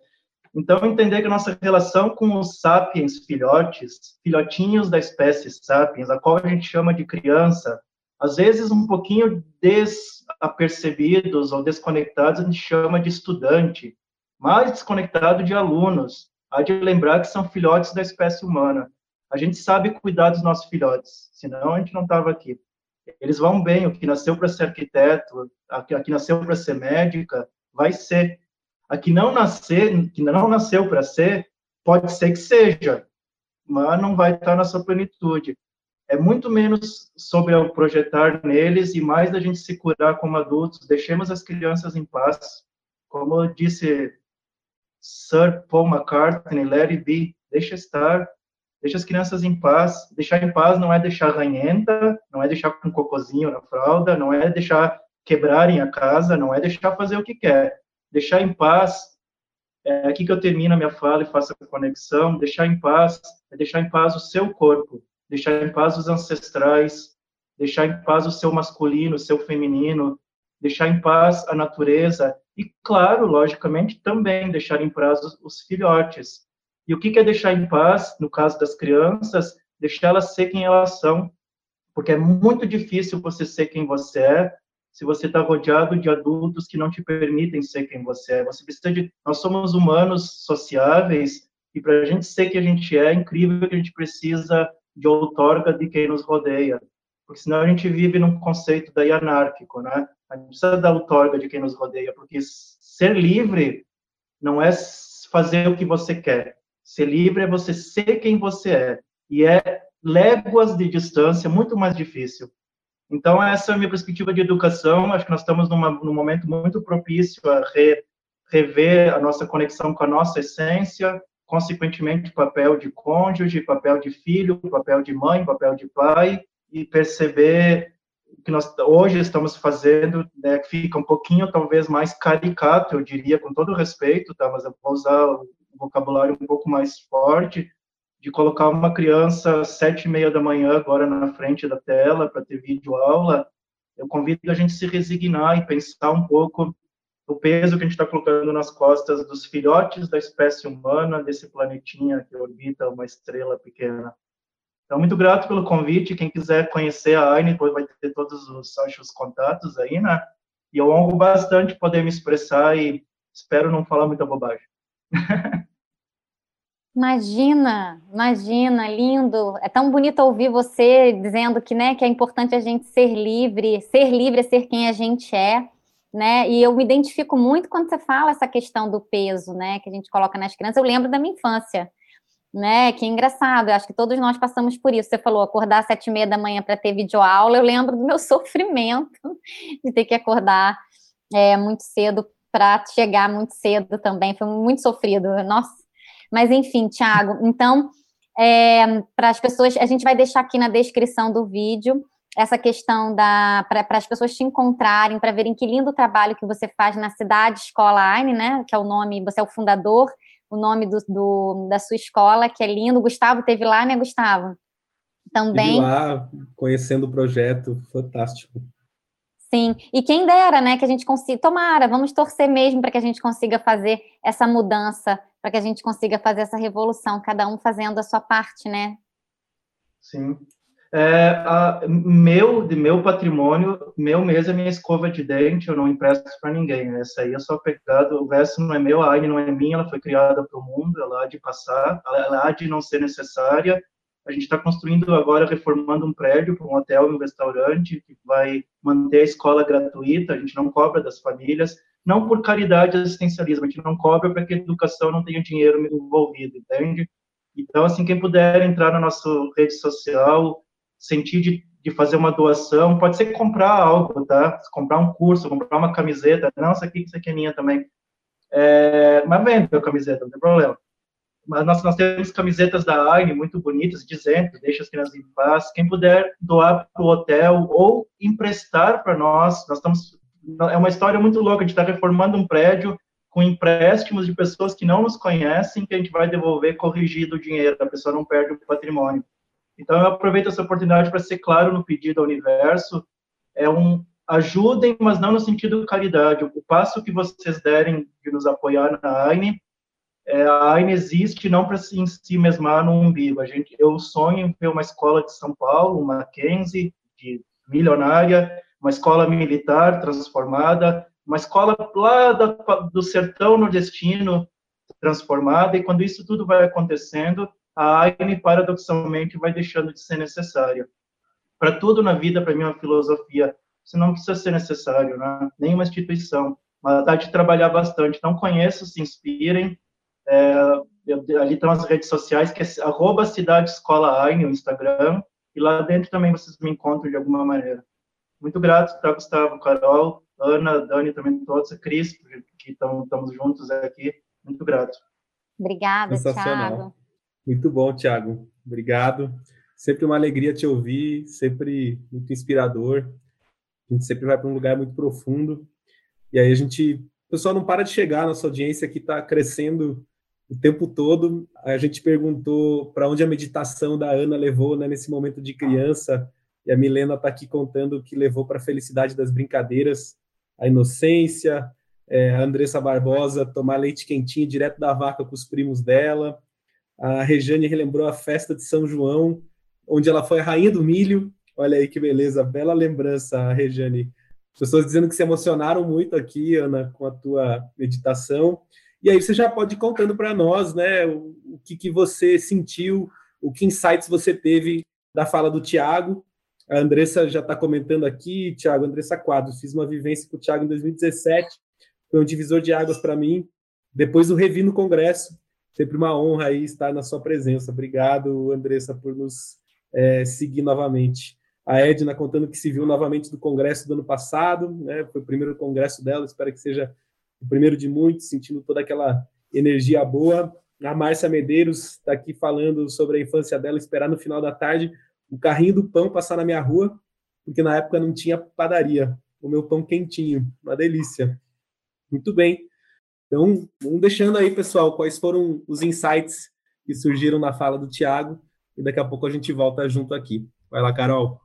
Então, entender que a nossa relação com os sapiens filhotes, filhotinhos da espécie sapiens, a qual a gente chama de criança, às vezes um pouquinho desapercebidos ou desconectados, a gente chama de estudante, mais desconectado de alunos. Há de lembrar que são filhotes da espécie humana. A gente sabe cuidar dos nossos filhotes, senão a gente não estava aqui eles vão bem, o que nasceu para ser arquiteto, a que nasceu para ser médica, vai ser. A que não nascer, que não nasceu para ser, pode ser que seja, mas não vai estar na sua plenitude. É muito menos sobre o projetar neles e mais da gente se curar como adultos. Deixemos as crianças em paz. Como disse Sir Paul McCartney, let it be, deixa estar, deixa as crianças em paz. Deixar em paz não é deixar ranhenta, não é deixar com cocôzinho na fralda, não é deixar quebrarem a casa, não é deixar fazer o que quer. Deixar em paz, é aqui que eu termino a minha fala e faço a conexão, deixar em paz é deixar em paz o seu corpo, deixar em paz os ancestrais, deixar em paz o seu masculino, o seu feminino, deixar em paz a natureza. E, claro, logicamente, também deixar em paz os, filhotes. E o que, é deixar em paz, no caso das crianças? Deixar elas ser quem elas são, porque é muito difícil você ser quem você é se você está rodeado de adultos que não te permitem ser quem você é. Você precisa de. Nós somos humanos sociáveis e para a gente ser quem a gente é, é incrível que a gente precisa de outorga de quem nos rodeia, porque senão a gente vive num conceito daí anárquico, né? A gente precisa da outorga de quem nos rodeia, porque ser livre não é fazer o que você quer. Ser livre é você ser quem você é. E é léguas de distância muito mais difícil. Então, essa é a minha perspectiva de educação. Acho que nós estamos numa, num momento muito propício a re, rever a nossa conexão com a nossa essência, consequentemente, papel de cônjuge, papel de filho, papel de mãe, papel de pai, e perceber que nós hoje estamos fazendo, né, que fica um pouquinho, talvez, mais caricato, eu diria, com todo respeito, tá, mas eu vou usar o vocabulário um pouco mais forte, de colocar uma criança às sete e meia da manhã agora na frente da tela para ter vídeo aula, eu convido a gente se resignar e pensar um pouco o peso que a gente está colocando nas costas dos filhotes da espécie humana, desse planetinha que orbita uma estrela pequena. Então, muito grato pelo convite. Quem quiser conhecer a Aine, depois vai ter todos os, os contatos aí, né? E eu honro bastante poder me expressar e espero não falar muita bobagem. Imagina, imagina, lindo. É tão bonito ouvir você dizendo que, né, que é importante a gente ser livre, ser livre é ser quem a gente é, né? E eu me identifico muito quando você fala essa questão do peso, né, que a gente coloca nas crianças. Eu lembro da minha infância, né? Que engraçado. Eu acho que todos nós passamos por isso. Você falou acordar às sete e meia da manhã para ter videoaula. Eu lembro do meu sofrimento de ter que acordar é, muito cedo para chegar muito cedo também. Foi muito sofrido. Nossa mas enfim, Thiago, então, é, para as pessoas, a gente vai deixar aqui na descrição do vídeo essa questão da para as pessoas te encontrarem, para verem que lindo trabalho que você faz na cidade Escola Aine, né? Que é o nome, você é o fundador, o nome do, do da sua escola, que é lindo. O Gustavo teve lá, né, Gustavo? Também. Estive lá, conhecendo o projeto, fantástico. Sim, e quem dera, né, que a gente consiga, tomara, vamos torcer mesmo para que a gente consiga fazer essa mudança, para que a gente consiga fazer essa revolução, cada um fazendo a sua parte, né? Sim. É, a, meu, de meu patrimônio, meu mesmo é minha escova de dente, eu não empresto para ninguém, né? essa aí é só pegado, o resto não é meu, a Aine não é minha, ela foi criada para o mundo, ela há de passar, ela há de não ser necessária, a gente está construindo agora, reformando um prédio para um hotel e um restaurante que vai manter a escola gratuita, a gente não cobra das famílias, não por caridade assistencialismo, a gente não cobra para que a educação não tenha dinheiro envolvido, entende? Então, assim, quem puder entrar na nossa rede social, sentir de, de fazer uma doação, pode ser comprar algo, tá? Comprar um curso, comprar uma camiseta, não, isso aqui, isso aqui é minha também. É, mas vende a camiseta, não tem problema mas nós, nós temos camisetas da AINE muito bonitas, dizendo, deixa as crianças em paz. Quem puder doar para o hotel ou emprestar para nós, nós estamos, é uma história muito louca, a gente está reformando um prédio com empréstimos de pessoas que não nos conhecem, que a gente vai devolver corrigido o dinheiro, a pessoa não perde o patrimônio. Então, eu aproveito essa oportunidade para ser claro no pedido ao universo, é um, ajudem, mas não no sentido de caridade. O passo que vocês derem de nos apoiar na AINE é, a AINE existe não para se, si mesmar no umbigo. A gente, eu sonho em ter uma escola de São Paulo, uma Mackenzie, de milionária, uma escola militar transformada, uma escola lá do sertão nordestino transformada, e quando isso tudo vai acontecendo, a AINE, paradoxalmente, vai deixando de ser necessária. Para tudo na vida, para mim, é uma filosofia. Isso não precisa ser necessário, né? nenhuma instituição. Mas dá de trabalhar bastante. Não conheço, se inspirem, é, ali estão as redes sociais, que é arroba Cidade Escola no Instagram, e lá dentro também vocês me encontram de alguma maneira. Muito grato, tá, Gustavo, Carol, Ana, Dani, também todos, a Cris, que estamos juntos aqui. Muito grato. Obrigada, Thiago. Muito bom, Thiago. Obrigado. Sempre uma alegria te ouvir, sempre muito inspirador. A gente sempre vai para um lugar muito profundo. E aí a gente, o pessoal não para de chegar, nossa audiência aqui está crescendo o tempo todo. A gente perguntou para onde a meditação da Ana levou né, nesse momento de criança, e a Milena está aqui contando que levou para a felicidade das brincadeiras. a Inocência, é, a Andressa Barbosa tomar leite quentinho direto da vaca com os primos dela. A Rejane relembrou a festa de São João, onde ela foi a rainha do milho. Olha aí que beleza, bela lembrança, Rejane. Pessoas dizendo que se emocionaram muito aqui, Ana, com a tua meditação. E aí você já pode ir contando para nós, né, o, o, que, que você sentiu, o que insights você teve da fala do Tiago. A Andressa já está comentando aqui, Tiago, Andressa Quadros, fiz uma vivência com o Tiago em 2017, foi um divisor de águas para mim. Depois o revi no Congresso, sempre uma honra aí estar na sua presença. Obrigado, Andressa, por nos é, seguir novamente. A Edna contando que se viu novamente do Congresso do ano passado, né, foi o primeiro Congresso dela, espero que seja o primeiro de muitos, sentindo toda aquela energia boa. A Márcia Medeiros está aqui falando sobre a infância dela, esperar no final da tarde o carrinho do pão passar na minha rua, porque na época não tinha padaria. O meu pão quentinho, uma delícia. Muito bem. Então, vamos deixando aí, pessoal, quais foram os insights que surgiram na fala do Tiago, e daqui a pouco a gente volta junto aqui. Vai lá, Carol.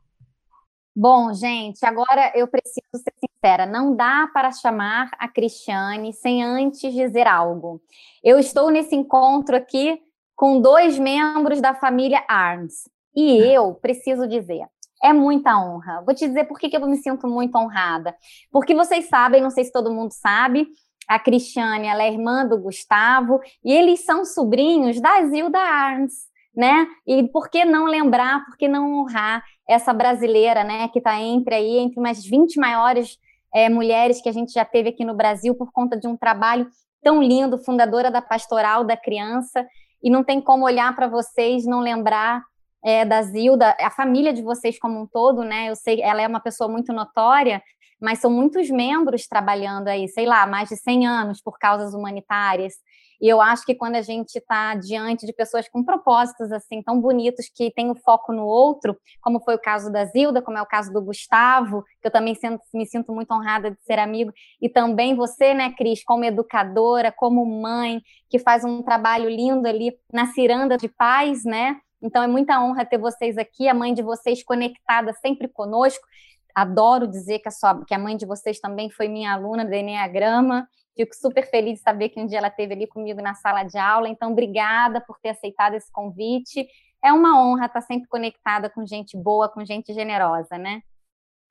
Bom, gente, agora eu preciso ser sincera, não dá para chamar a Cristiane sem antes dizer algo. Eu estou nesse encontro aqui com dois membros da família Arms e eu preciso dizer, é muita honra. Vou te dizer por que, que eu me sinto muito honrada. Porque vocês sabem, não sei se todo mundo sabe, a Cristiane ela é irmã do Gustavo e eles são sobrinhos da Zilda Arns né? E por que não lembrar, por que não honrar essa brasileira, né? Que está entre aí, entre umas 20 maiores é, mulheres que a gente já teve aqui no Brasil por conta de um trabalho tão lindo, fundadora da Pastoral da Criança, e não tem como olhar para vocês não lembrar é, da Zilda, a família de vocês como um todo, né? Eu sei, ela é uma pessoa muito notória, mas são muitos membros trabalhando aí, sei lá, mais de 100 anos por causas humanitárias. E eu acho que quando a gente está diante de pessoas com propósitos assim tão bonitos que têm o foco no outro, como foi o caso da Zilda, como é o caso do Gustavo, que eu também sinto, me sinto muito honrada de ser amigo, e também você, né, Cris, como educadora, como mãe, que faz um trabalho lindo ali na ciranda de paz, né? Então é muita honra ter vocês aqui, a mãe de vocês conectada sempre conosco. Adoro dizer que a, sua, que a mãe de vocês também foi minha aluna do Enneagrama. Fico super feliz de saber que um dia ela esteve ali comigo na sala de aula. Então, obrigada por ter aceitado esse convite. É uma honra estar sempre conectada com gente boa, com gente generosa, né?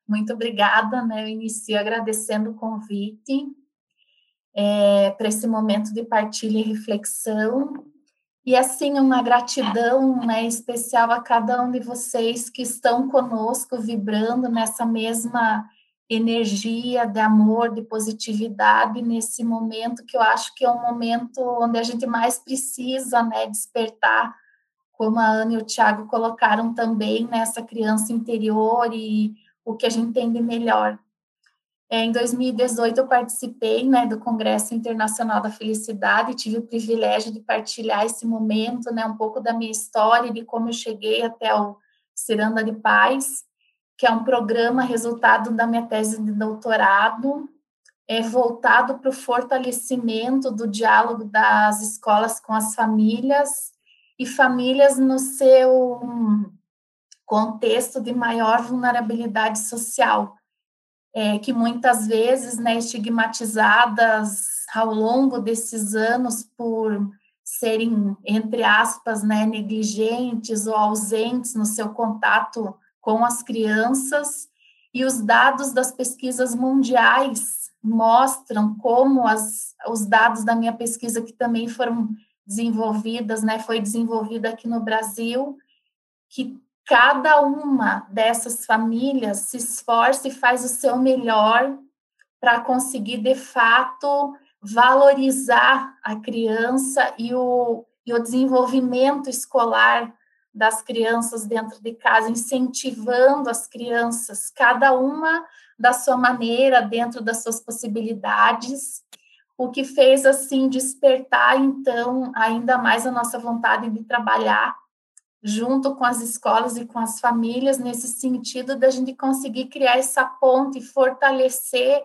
Muito obrigada, né? Eu inicio agradecendo o convite é, para esse momento de partilha e reflexão. E assim, uma gratidão né, especial a cada um de vocês que estão conosco, vibrando nessa mesma energia de amor, de positividade nesse momento que eu acho que é um momento onde a gente mais precisa, né, despertar, como a Ana e o Tiago colocaram também nessa criança interior e o que a gente tem de melhor. É, em 2018 eu participei, né, do Congresso Internacional da Felicidade, tive o privilégio de partilhar esse momento, né, um pouco da minha história, de como eu cheguei até o Ciranda de Paz que é um programa resultado da minha tese de doutorado, é voltado para o fortalecimento do diálogo das escolas com as famílias e famílias no seu contexto de maior vulnerabilidade social, é, que muitas vezes, né, estigmatizadas ao longo desses anos por serem, entre aspas, né, negligentes ou ausentes no seu contato com as crianças. E os dados das pesquisas mundiais mostram como as, os dados da minha pesquisa que também foram desenvolvidas, né, foi desenvolvida aqui no Brasil, que cada uma dessas famílias se esforça e faz o seu melhor para conseguir de fato valorizar a criança e o, e o desenvolvimento escolar das crianças dentro de casa, incentivando as crianças, cada uma da sua maneira, dentro das suas possibilidades, o que fez assim despertar então ainda mais a nossa vontade de trabalhar junto com as escolas e com as famílias nesse sentido da gente conseguir criar essa ponte, fortalecer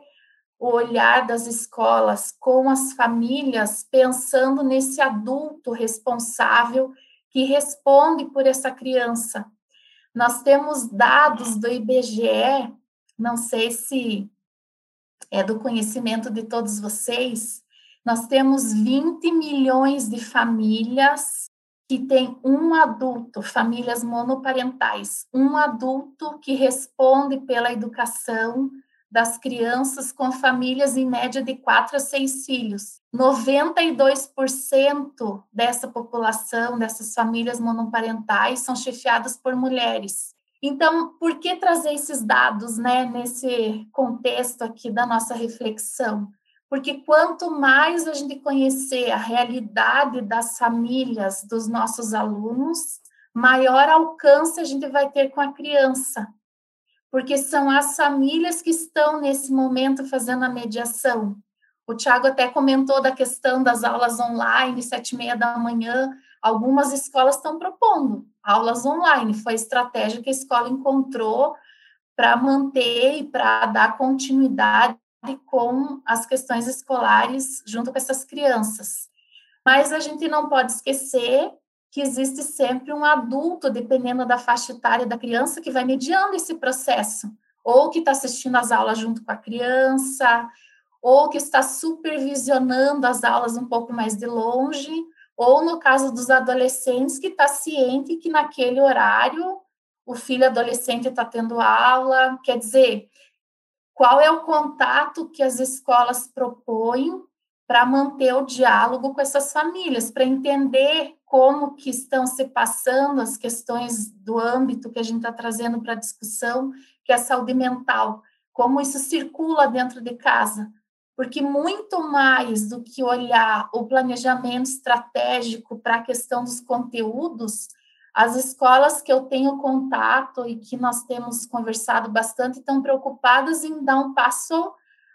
o olhar das escolas com as famílias, pensando nesse adulto responsável que responde por essa criança. Nós temos dados do IBGE, não sei se é, do conhecimento de todos vocês, nós temos 20 milhões de famílias que têm um adulto, famílias monoparentais, um adulto que responde pela educação das crianças com famílias em média de 4 a 6 filhos. 92% dessa população, dessas famílias monoparentais, são chefiadas por mulheres. Então, por que trazer esses dados, né, nesse contexto aqui da nossa reflexão? Porque quanto mais a gente conhecer a realidade das famílias dos nossos alunos, maior alcance a gente vai ter com a criança. Porque são as famílias que estão nesse momento fazendo a mediação. O Tiago até comentou da questão das aulas online, sete e meia da manhã. Algumas escolas estão propondo aulas online. Foi a estratégia que a escola encontrou para manter e para dar continuidade com as questões escolares junto com essas crianças. Mas a gente não pode esquecer que existe sempre um adulto, dependendo da faixa etária da criança, que vai mediando esse processo, ou que está assistindo as aulas junto com a criança, ou que está supervisionando as aulas um pouco mais de longe, ou no caso dos adolescentes, que está ciente que naquele horário o filho adolescente está tendo aula, quer dizer, qual é o contato que as escolas propõem para manter o diálogo com essas famílias, para entender como que estão se passando as questões do âmbito que a gente está trazendo para a discussão, que é a saúde mental, como isso circula dentro de casa, porque muito mais do que olhar o planejamento estratégico para a questão dos conteúdos, as escolas que eu tenho contato e que nós temos conversado bastante estão preocupadas em dar um passo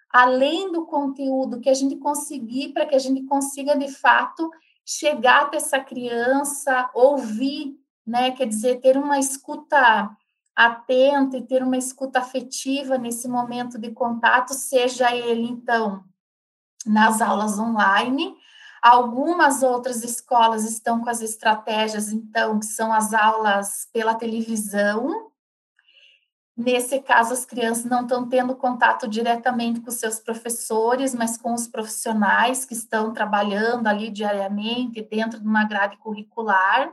além do conteúdo que a gente conseguir para que a gente consiga de fato chegar até essa criança, ouvir, né? Quer dizer, ter uma escuta atenta e ter uma escuta afetiva nesse momento de contato, seja ele então nas aulas online, Algumas outras escolas estão com as estratégias, então, que são as aulas pela televisão. Nesse caso, as crianças não estão tendo contato diretamente com seus professores, mas com os profissionais que estão trabalhando ali diariamente dentro de uma grade curricular.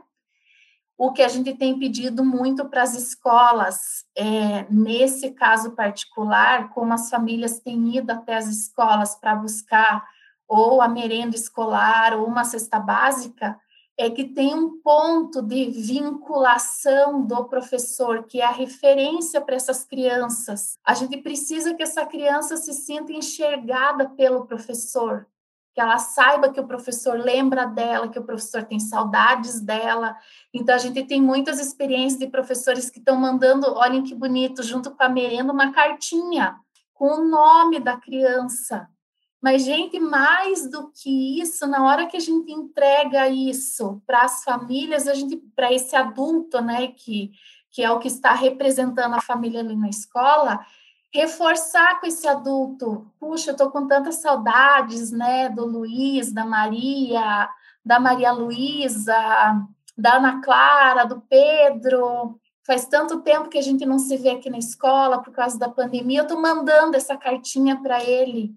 O que a gente tem pedido muito para as escolas, é, nesse caso particular, como as famílias têm ido até as escolas para buscar ou a merenda escolar, ou uma cesta básica, é que tem um ponto de vinculação do professor, que é a referência para essas crianças. A gente precisa que essa criança se sinta enxergada pelo professor, que ela saiba que o professor lembra dela, que o professor tem saudades dela. Então, a gente tem muitas experiências de professores que estão mandando, olhem que bonito, junto com a merenda, uma cartinha com o nome da criança mas, gente, mais do que isso, na hora que a gente entrega isso para as famílias, a gente, para esse adulto, né, que, que é o que está representando a família ali na escola, reforçar com esse adulto, puxa, eu estou com tantas saudades, né, do Luiz, da Maria, da Maria Luísa, da Ana Clara, do Pedro, faz tanto tempo que a gente não se vê aqui na escola por causa da pandemia, eu estou mandando essa cartinha para ele,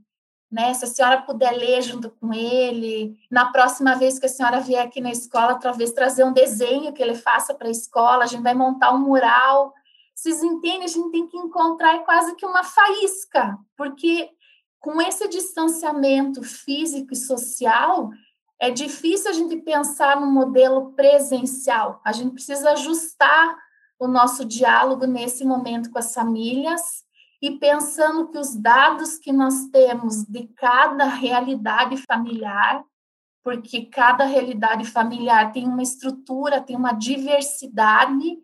né? Se a senhora puder ler junto com ele, na próxima vez que a senhora vier aqui na escola, talvez trazer um desenho que ele faça para a escola, a gente vai montar um mural. Vocês entendem? A gente tem que encontrar quase que uma faísca, porque com esse distanciamento físico e social, é difícil a gente pensar no modelo presencial. A gente precisa ajustar o nosso diálogo nesse momento com as famílias e pensando que os dados que nós temos de cada realidade familiar, porque cada realidade familiar tem uma estrutura, tem uma diversidade,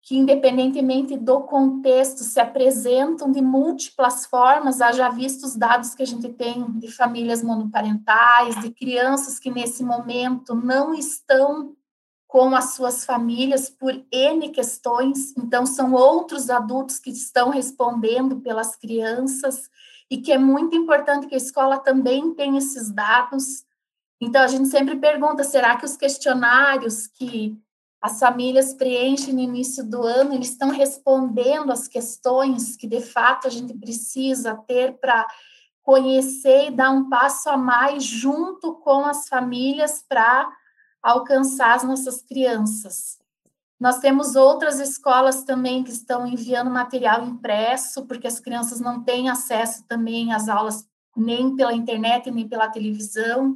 que independentemente do contexto se apresentam de múltiplas formas, haja visto os dados que a gente tem de famílias monoparentais, de crianças que nesse momento não estão com as suas famílias por N questões, então são outros adultos que estão respondendo pelas crianças e que é muito importante que a escola também tenha esses dados. Então a gente sempre pergunta, será que os questionários que as famílias preenchem no início do ano, eles estão respondendo às questões que de fato a gente precisa ter para conhecer e dar um passo a mais junto com as famílias para alcançar as nossas crianças. Nós temos outras escolas também que estão enviando material impresso, porque as crianças não têm acesso também às aulas nem pela internet, nem pela televisão.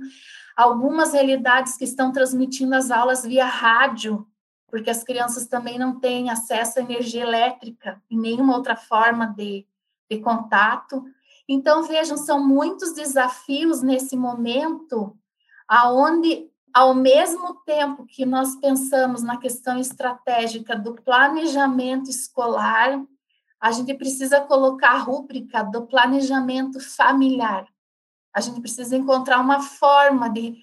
Algumas realidades que estão transmitindo as aulas via rádio, porque as crianças também não têm acesso à energia elétrica e nenhuma outra forma de, de contato. Então, vejam, são muitos desafios nesse momento, aonde, ao mesmo tempo que nós pensamos na questão estratégica do planejamento escolar, a gente precisa colocar a rúbrica do planejamento familiar. A gente precisa encontrar uma forma de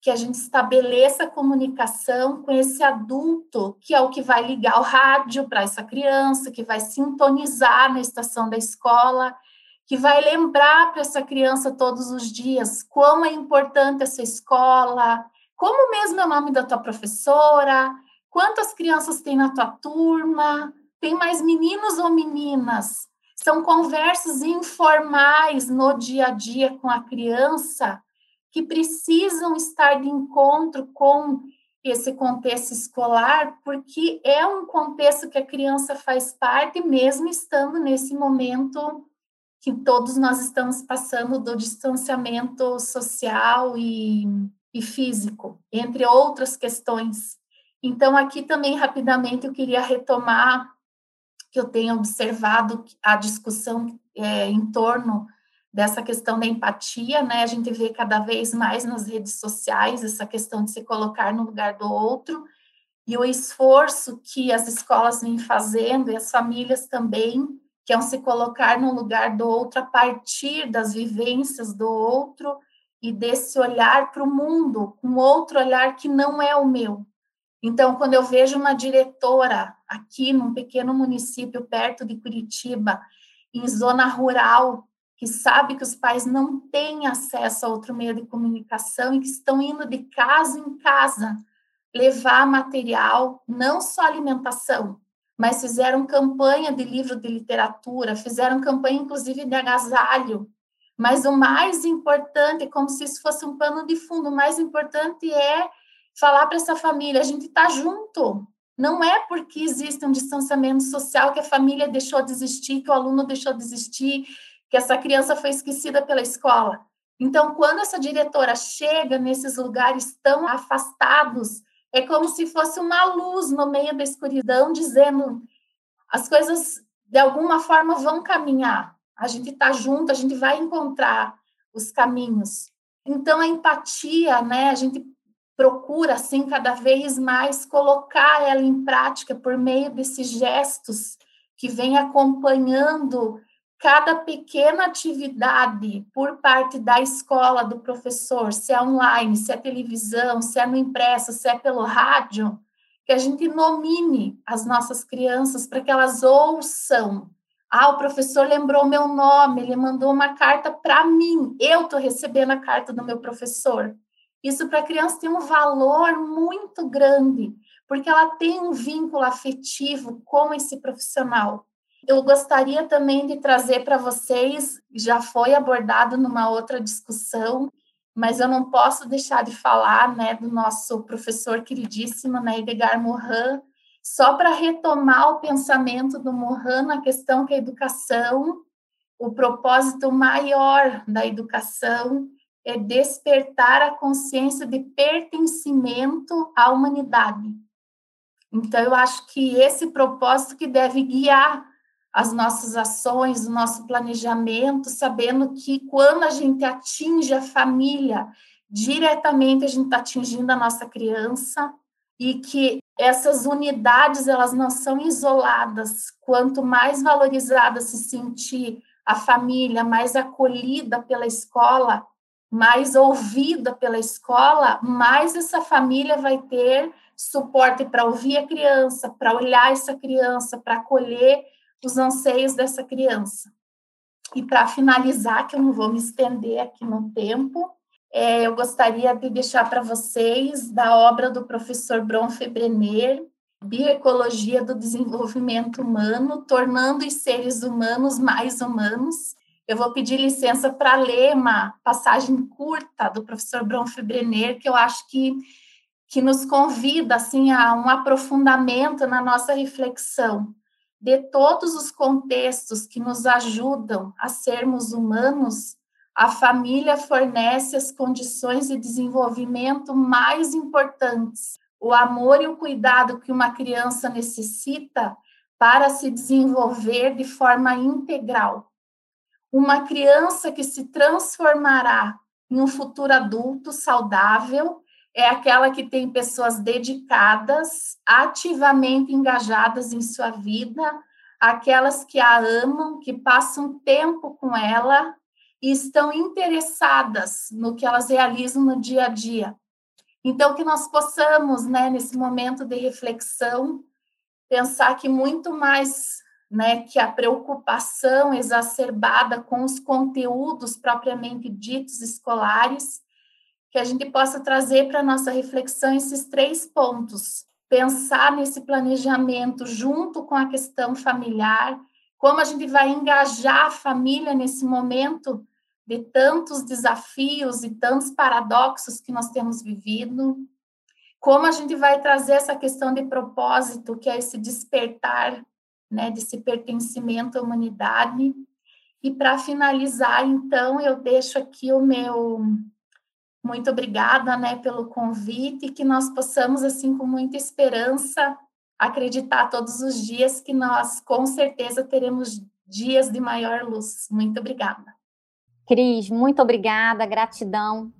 que a gente estabeleça a comunicação com esse adulto, que é o que vai ligar o rádio para essa criança, que vai sintonizar na estação da escola, que vai lembrar para essa criança todos os dias quão é importante essa escola, como mesmo é o nome da tua professora, quantas crianças tem na tua turma, tem mais meninos ou meninas? São conversas informais no dia a dia com a criança que precisam estar de encontro com esse contexto escolar, porque é um contexto que a criança faz parte, mesmo estando nesse momento que todos nós estamos passando do distanciamento social e, e físico, entre outras questões. Então, aqui também, rapidamente, eu queria retomar que eu tenho observado a discussão é, em torno dessa questão da empatia, né? A gente vê cada vez mais nas redes sociais essa questão de se colocar no lugar do outro e o esforço que as escolas vêm fazendo e as famílias também, que é um se colocar no lugar do outro a partir das vivências do outro e desse olhar para o mundo, um outro olhar que não é o meu. Então, quando eu vejo uma diretora aqui num pequeno município perto de Curitiba, em zona rural, que sabe que os pais não têm acesso a outro meio de comunicação e que estão indo de casa em casa levar material, não só alimentação, mas fizeram campanha de livro de literatura, fizeram campanha inclusive de agasalho. Mas o mais importante, como se isso fosse um pano de fundo, o mais importante é falar para essa família, a gente está junto. Não é porque existe um distanciamento social que a família deixou de existir, que o aluno deixou de existir, que essa criança foi esquecida pela escola. Então, quando essa diretora chega nesses lugares tão afastados, é como se fosse uma luz no meio da escuridão, dizendo as coisas de alguma forma vão caminhar. A gente está junto, a gente vai encontrar os caminhos. Então, a empatia, né? A gente procura, assim, cada vez mais colocar ela em prática por meio desses gestos que vem acompanhando cada pequena atividade por parte da escola, do professor, se é online, se é televisão, se é no impresso, se é pelo rádio, que a gente nomine as nossas crianças para que elas ouçam. Ah, o professor lembrou meu nome, ele mandou uma carta para mim, eu estou recebendo a carta do meu professor. Isso para a criança tem um valor muito grande, porque ela tem um vínculo afetivo com esse profissional. Eu gostaria também de trazer para vocês, já foi abordado numa outra discussão, mas eu não posso deixar de falar né, do nosso professor queridíssimo, né, Edgar Morin, só para retomar o pensamento do Morin na questão que a educação, o propósito maior da educação é despertar a consciência de pertencimento à humanidade. Então, eu acho que esse propósito que deve guiar as nossas ações, o nosso planejamento, sabendo que quando a gente atinge a família, diretamente a gente está atingindo a nossa criança e que essas unidades elas não são isoladas. Quanto mais valorizada se sentir a família, mais acolhida pela escola, mais ouvida pela escola, mais essa família vai ter suporte para ouvir a criança, para olhar essa criança, para acolher os anseios dessa criança. E para finalizar, que eu não vou me estender aqui no tempo, é, eu gostaria de deixar para vocês da obra do professor Bronfe Brenner, Bioecologia do Desenvolvimento Humano, tornando os seres humanos mais humanos, eu vou pedir licença para ler uma passagem curta do professor Bronf Brenner, que eu acho que, que nos convida assim, a um aprofundamento na nossa reflexão de todos os contextos que nos ajudam a sermos humanos, a família fornece as condições de desenvolvimento mais importantes. O amor e o cuidado que uma criança necessita para se desenvolver de forma integral. Uma criança que se transformará em um futuro adulto saudável é aquela que tem pessoas dedicadas, ativamente engajadas em sua vida, aquelas que a amam, que passam tempo com ela e estão interessadas no que elas realizam no dia a dia. Então, que nós possamos, né, nesse momento de reflexão, pensar que muito mais né, que a preocupação exacerbada com os conteúdos propriamente ditos escolares, que a gente possa trazer para a nossa reflexão esses três pontos. Pensar nesse planejamento junto com a questão familiar, como a gente vai engajar a família nesse momento de tantos desafios e tantos paradoxos que nós temos vivido, como a gente vai trazer essa questão de propósito, que é esse despertar, né, desse pertencimento à humanidade. E para finalizar, então, eu deixo aqui o meu muito obrigada, né, pelo convite e que nós possamos assim com muita esperança acreditar todos os dias que nós com certeza teremos dias de maior luz. Muito obrigada. Cris, muito obrigada, gratidão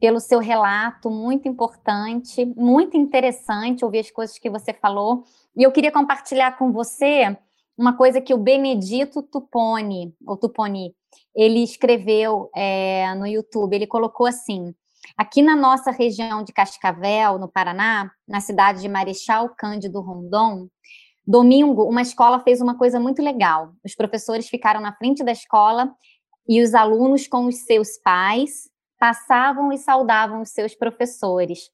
pelo seu relato, muito importante, muito interessante ouvir as coisas que você falou. E eu queria compartilhar com você uma coisa que o Benedito Tuponi, ou Tuponi, ele escreveu é, no YouTube. Ele colocou assim: Aqui na nossa região de Cascavel, no Paraná, na cidade de Marechal Cândido Rondon, domingo, uma escola fez uma coisa muito legal. Os professores ficaram na frente da escola e os alunos, com os seus pais, passavam e saudavam os seus professores.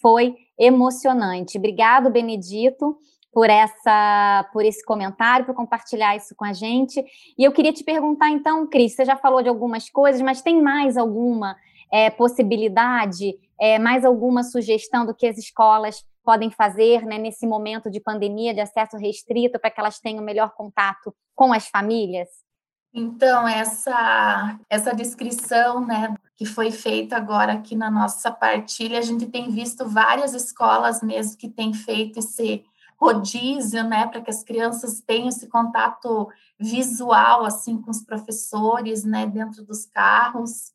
Foi emocionante. Obrigado, Benedito, por essa, por esse comentário, por compartilhar isso com a gente. E eu queria te perguntar, então, Cris, você já falou de algumas coisas, mas tem mais alguma é, possibilidade, é, mais alguma sugestão do que as escolas podem fazer né, nesse momento de pandemia, de acesso restrito, para que elas tenham melhor contato com as famílias? Então, essa, essa descrição né, que foi feita agora aqui na nossa partilha, a gente tem visto várias escolas mesmo que têm feito esse rodízio, né, para que as crianças tenham esse contato visual, assim, com os professores, né, dentro dos carros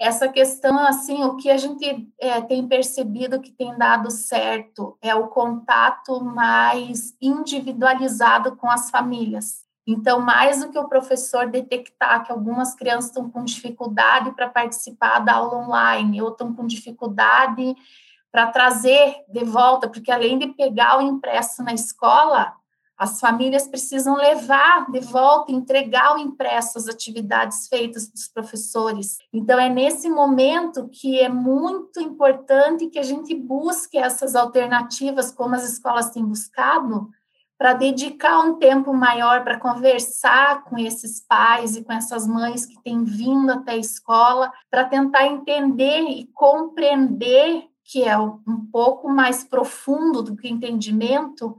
essa questão, assim, o que a gente é, tem percebido que tem dado certo é o contato mais individualizado com as famílias. Então, mais do que o professor detectar que algumas crianças estão com dificuldade para participar da aula online, ou estão com dificuldade para trazer de volta, porque além de pegar o impresso na escola, as famílias precisam levar de volta, entregar o impresso as atividades feitas dos professores. Então, é nesse momento que é muito importante que a gente busque essas alternativas, como as escolas têm buscado, para dedicar um tempo maior para conversar com esses pais e com essas mães que têm vindo até a escola, para tentar entender e compreender, que é um pouco mais profundo do que entendimento,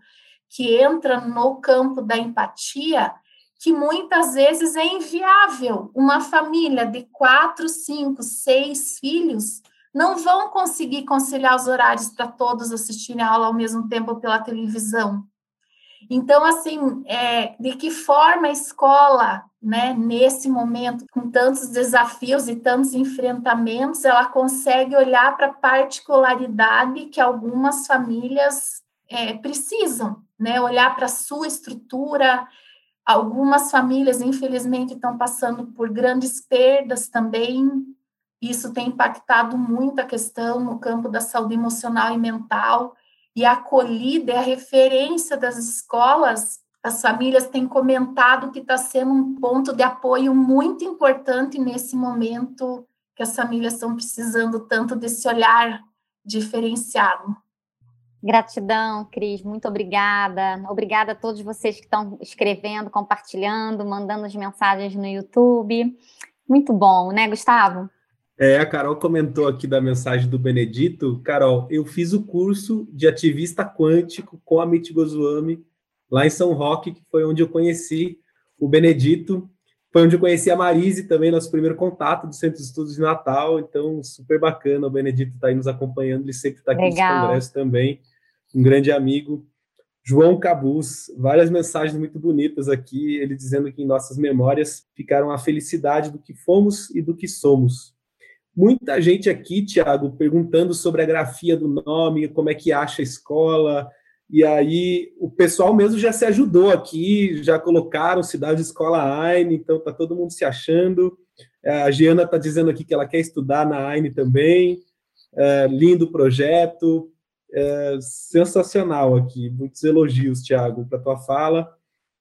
que entra no campo da empatia, que muitas vezes é inviável. Uma família de quatro, cinco, seis filhos não vão conseguir conciliar os horários para todos assistirem a aula ao mesmo tempo pela televisão. Então, assim, é, de que forma a escola, né, nesse momento, com tantos desafios e tantos enfrentamentos, ela consegue olhar para a particularidade que algumas famílias é, precisam, né? Olhar para a sua estrutura. Algumas famílias, infelizmente, estão passando por grandes perdas também. Isso tem impactado muito a questão no campo da saúde emocional e mental. E acolhida é a referência das escolas. As famílias têm comentado que está sendo um ponto de apoio muito importante nesse momento que as famílias estão precisando tanto desse olhar diferenciado. Gratidão, Cris, muito obrigada. Obrigada a todos vocês que estão escrevendo, compartilhando, mandando as mensagens no YouTube. Muito bom, né, Gustavo? É, a Carol comentou aqui da mensagem do Benedito. Carol, eu fiz o curso de ativista quântico com a Amit Goswami lá em São Roque, que foi onde eu conheci o Benedito. Foi onde eu conheci a Marise também, nosso primeiro contato do Centro de Estudos de Natal. Então, super bacana. O Benedito está aí nos acompanhando, ele sempre está aqui Legal. no congresso também um grande amigo. João Cabuz, várias mensagens muito bonitas aqui, ele dizendo que em nossas memórias ficaram a felicidade do que fomos e do que somos. Muita gente aqui, Tiago, perguntando sobre a grafia do nome, como é que acha a escola, e aí o pessoal mesmo já se ajudou aqui, já colocaram Cidade Escola AINE, então tá todo mundo se achando. A Giana está dizendo aqui que ela quer estudar na AINE também. É, lindo projeto é, sensacional aqui. Muitos elogios, Tiago, para tua fala.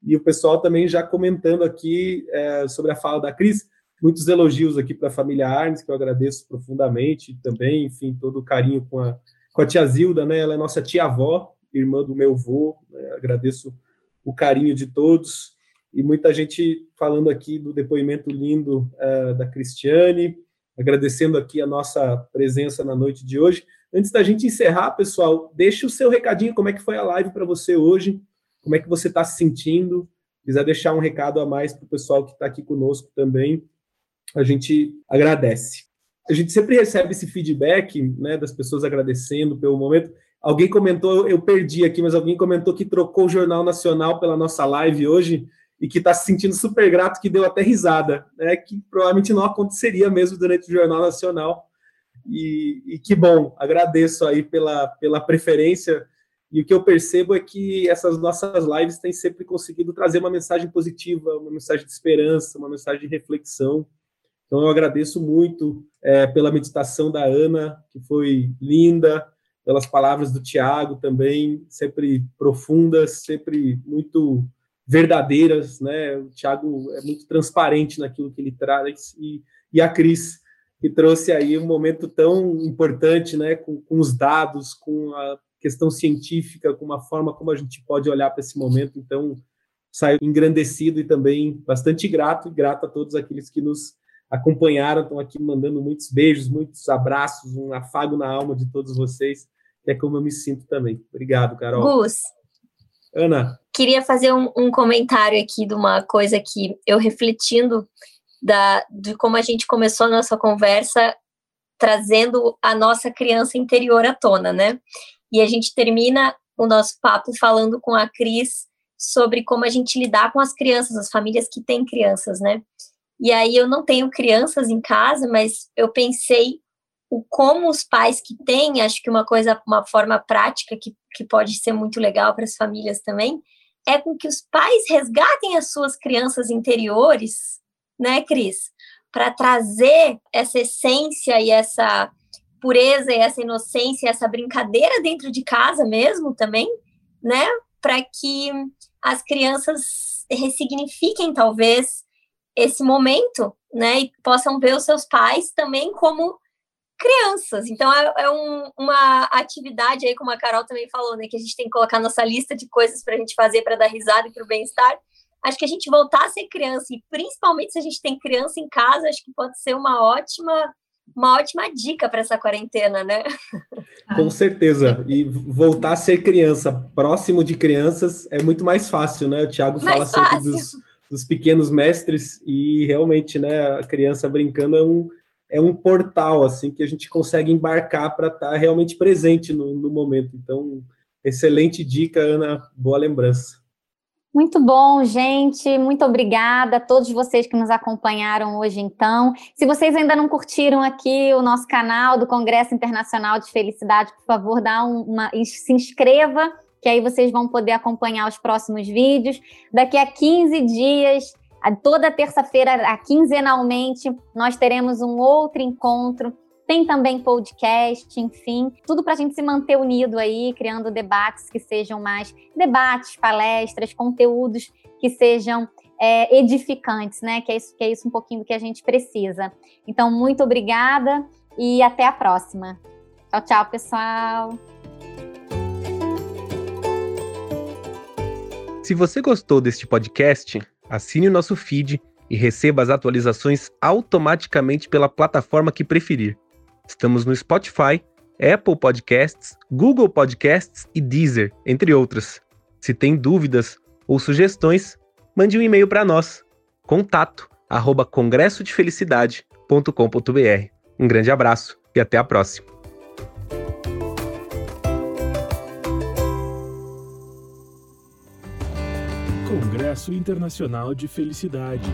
E o pessoal também já comentando aqui é, sobre a fala da Cris. Muitos elogios aqui para a família Arnes, que eu agradeço profundamente também. Enfim, todo o carinho com a, com a tia Zilda, né? Ela é nossa tia-avó, irmã do meu avô. Né? Agradeço o carinho de todos. E muita gente falando aqui do depoimento lindo uh, da Cristiane, agradecendo aqui a nossa presença na noite de hoje. Antes da gente encerrar, pessoal, deixe o seu recadinho, como é que foi a live para você hoje, como é que você está se sentindo, quiser deixar um recado a mais para o pessoal que está aqui conosco também, a gente agradece. A gente sempre recebe esse feedback, né, das pessoas agradecendo pelo momento. Alguém comentou, eu perdi aqui, mas alguém comentou que trocou o Jornal Nacional pela nossa live hoje e que está se sentindo super grato, que deu até risada, né, que provavelmente não aconteceria mesmo durante o Jornal Nacional e, e, que bom, agradeço aí pela, pela preferência. E o que eu percebo é que essas nossas lives têm sempre conseguido trazer uma mensagem positiva, uma mensagem de esperança, uma mensagem de reflexão. Então eu agradeço muito é, pela meditação da Ana, que foi linda, pelas palavras do Tiago também, sempre profundas, sempre muito verdadeiras, né? O Tiago é muito transparente naquilo que ele traz e, e a Cris que trouxe aí um momento tão importante, né, com, com, os dados, com a questão científica, com uma forma como a gente pode olhar para esse momento. Então, saio engrandecido e também bastante grato e grato a todos aqueles que nos acompanharam, estão aqui mandando muitos beijos, muitos abraços, um afago na alma de todos vocês, que é como eu me sinto também. Obrigado, Carol. Gus. Ana. Queria fazer um, um comentário aqui de uma coisa que eu refletindo da, de como a gente começou a nossa conversa trazendo a nossa criança interior à tona, né? E a gente termina o nosso papo falando com a Cris sobre como a gente lidar com as crianças, as famílias que têm crianças, né? E aí eu não tenho crianças em casa, mas eu pensei o como os pais que têm, acho que uma coisa, uma forma prática que, que pode ser muito legal para as famílias também, é com que os pais resgatem as suas crianças interiores né, Cris? Para trazer essa essência e essa pureza e essa inocência, essa brincadeira dentro de casa mesmo também, né? Para que as crianças ressignifiquem talvez esse momento, né? E possam ver os seus pais também como crianças. Então é, é um, uma atividade aí, como a Carol também falou, né? Que a gente tem que colocar nossa lista de coisas para a gente fazer para dar risada e para o bem-estar acho que a gente voltar a ser criança, e principalmente se a gente tem criança em casa, acho que pode ser uma ótima uma ótima dica para essa quarentena, né? Com certeza. E voltar a ser criança, próximo de crianças, é muito mais fácil, né? O Thiago fala sempre dos, dos, pequenos mestres e realmente, né, a criança brincando é um, é um portal, assim, que a gente consegue embarcar para estar tá realmente presente no, no momento. Então, excelente dica, Ana, boa lembrança. Muito bom, gente. Muito obrigada a todos vocês que nos acompanharam hoje, então. Se vocês ainda não curtiram aqui o nosso canal do Congresso Internacional de Felicidade, por favor, dá uma, se inscreva, que aí vocês vão poder acompanhar os próximos vídeos. Daqui a 15 dias, toda terça-feira, quinzenalmente, nós teremos um outro encontro tem também podcast, enfim, tudo para a gente se manter unido aí, criando debates que sejam mais debates, palestras, conteúdos que sejam é, edificantes, né? Que é isso, que é isso um pouquinho do que a gente precisa. Então, muito obrigada e até a próxima. Tchau, tchau, pessoal. Se você gostou deste podcast, assine o nosso feed e receba as atualizações automaticamente pela plataforma que preferir. Estamos no Spotify, Apple Podcasts, Google Podcasts e Deezer, entre outras. Se tem dúvidas ou sugestões, mande um e-mail para nós. Contato arroba congressodefelicidade.com.br. Um grande abraço e até a próxima. Congresso Internacional de Felicidade.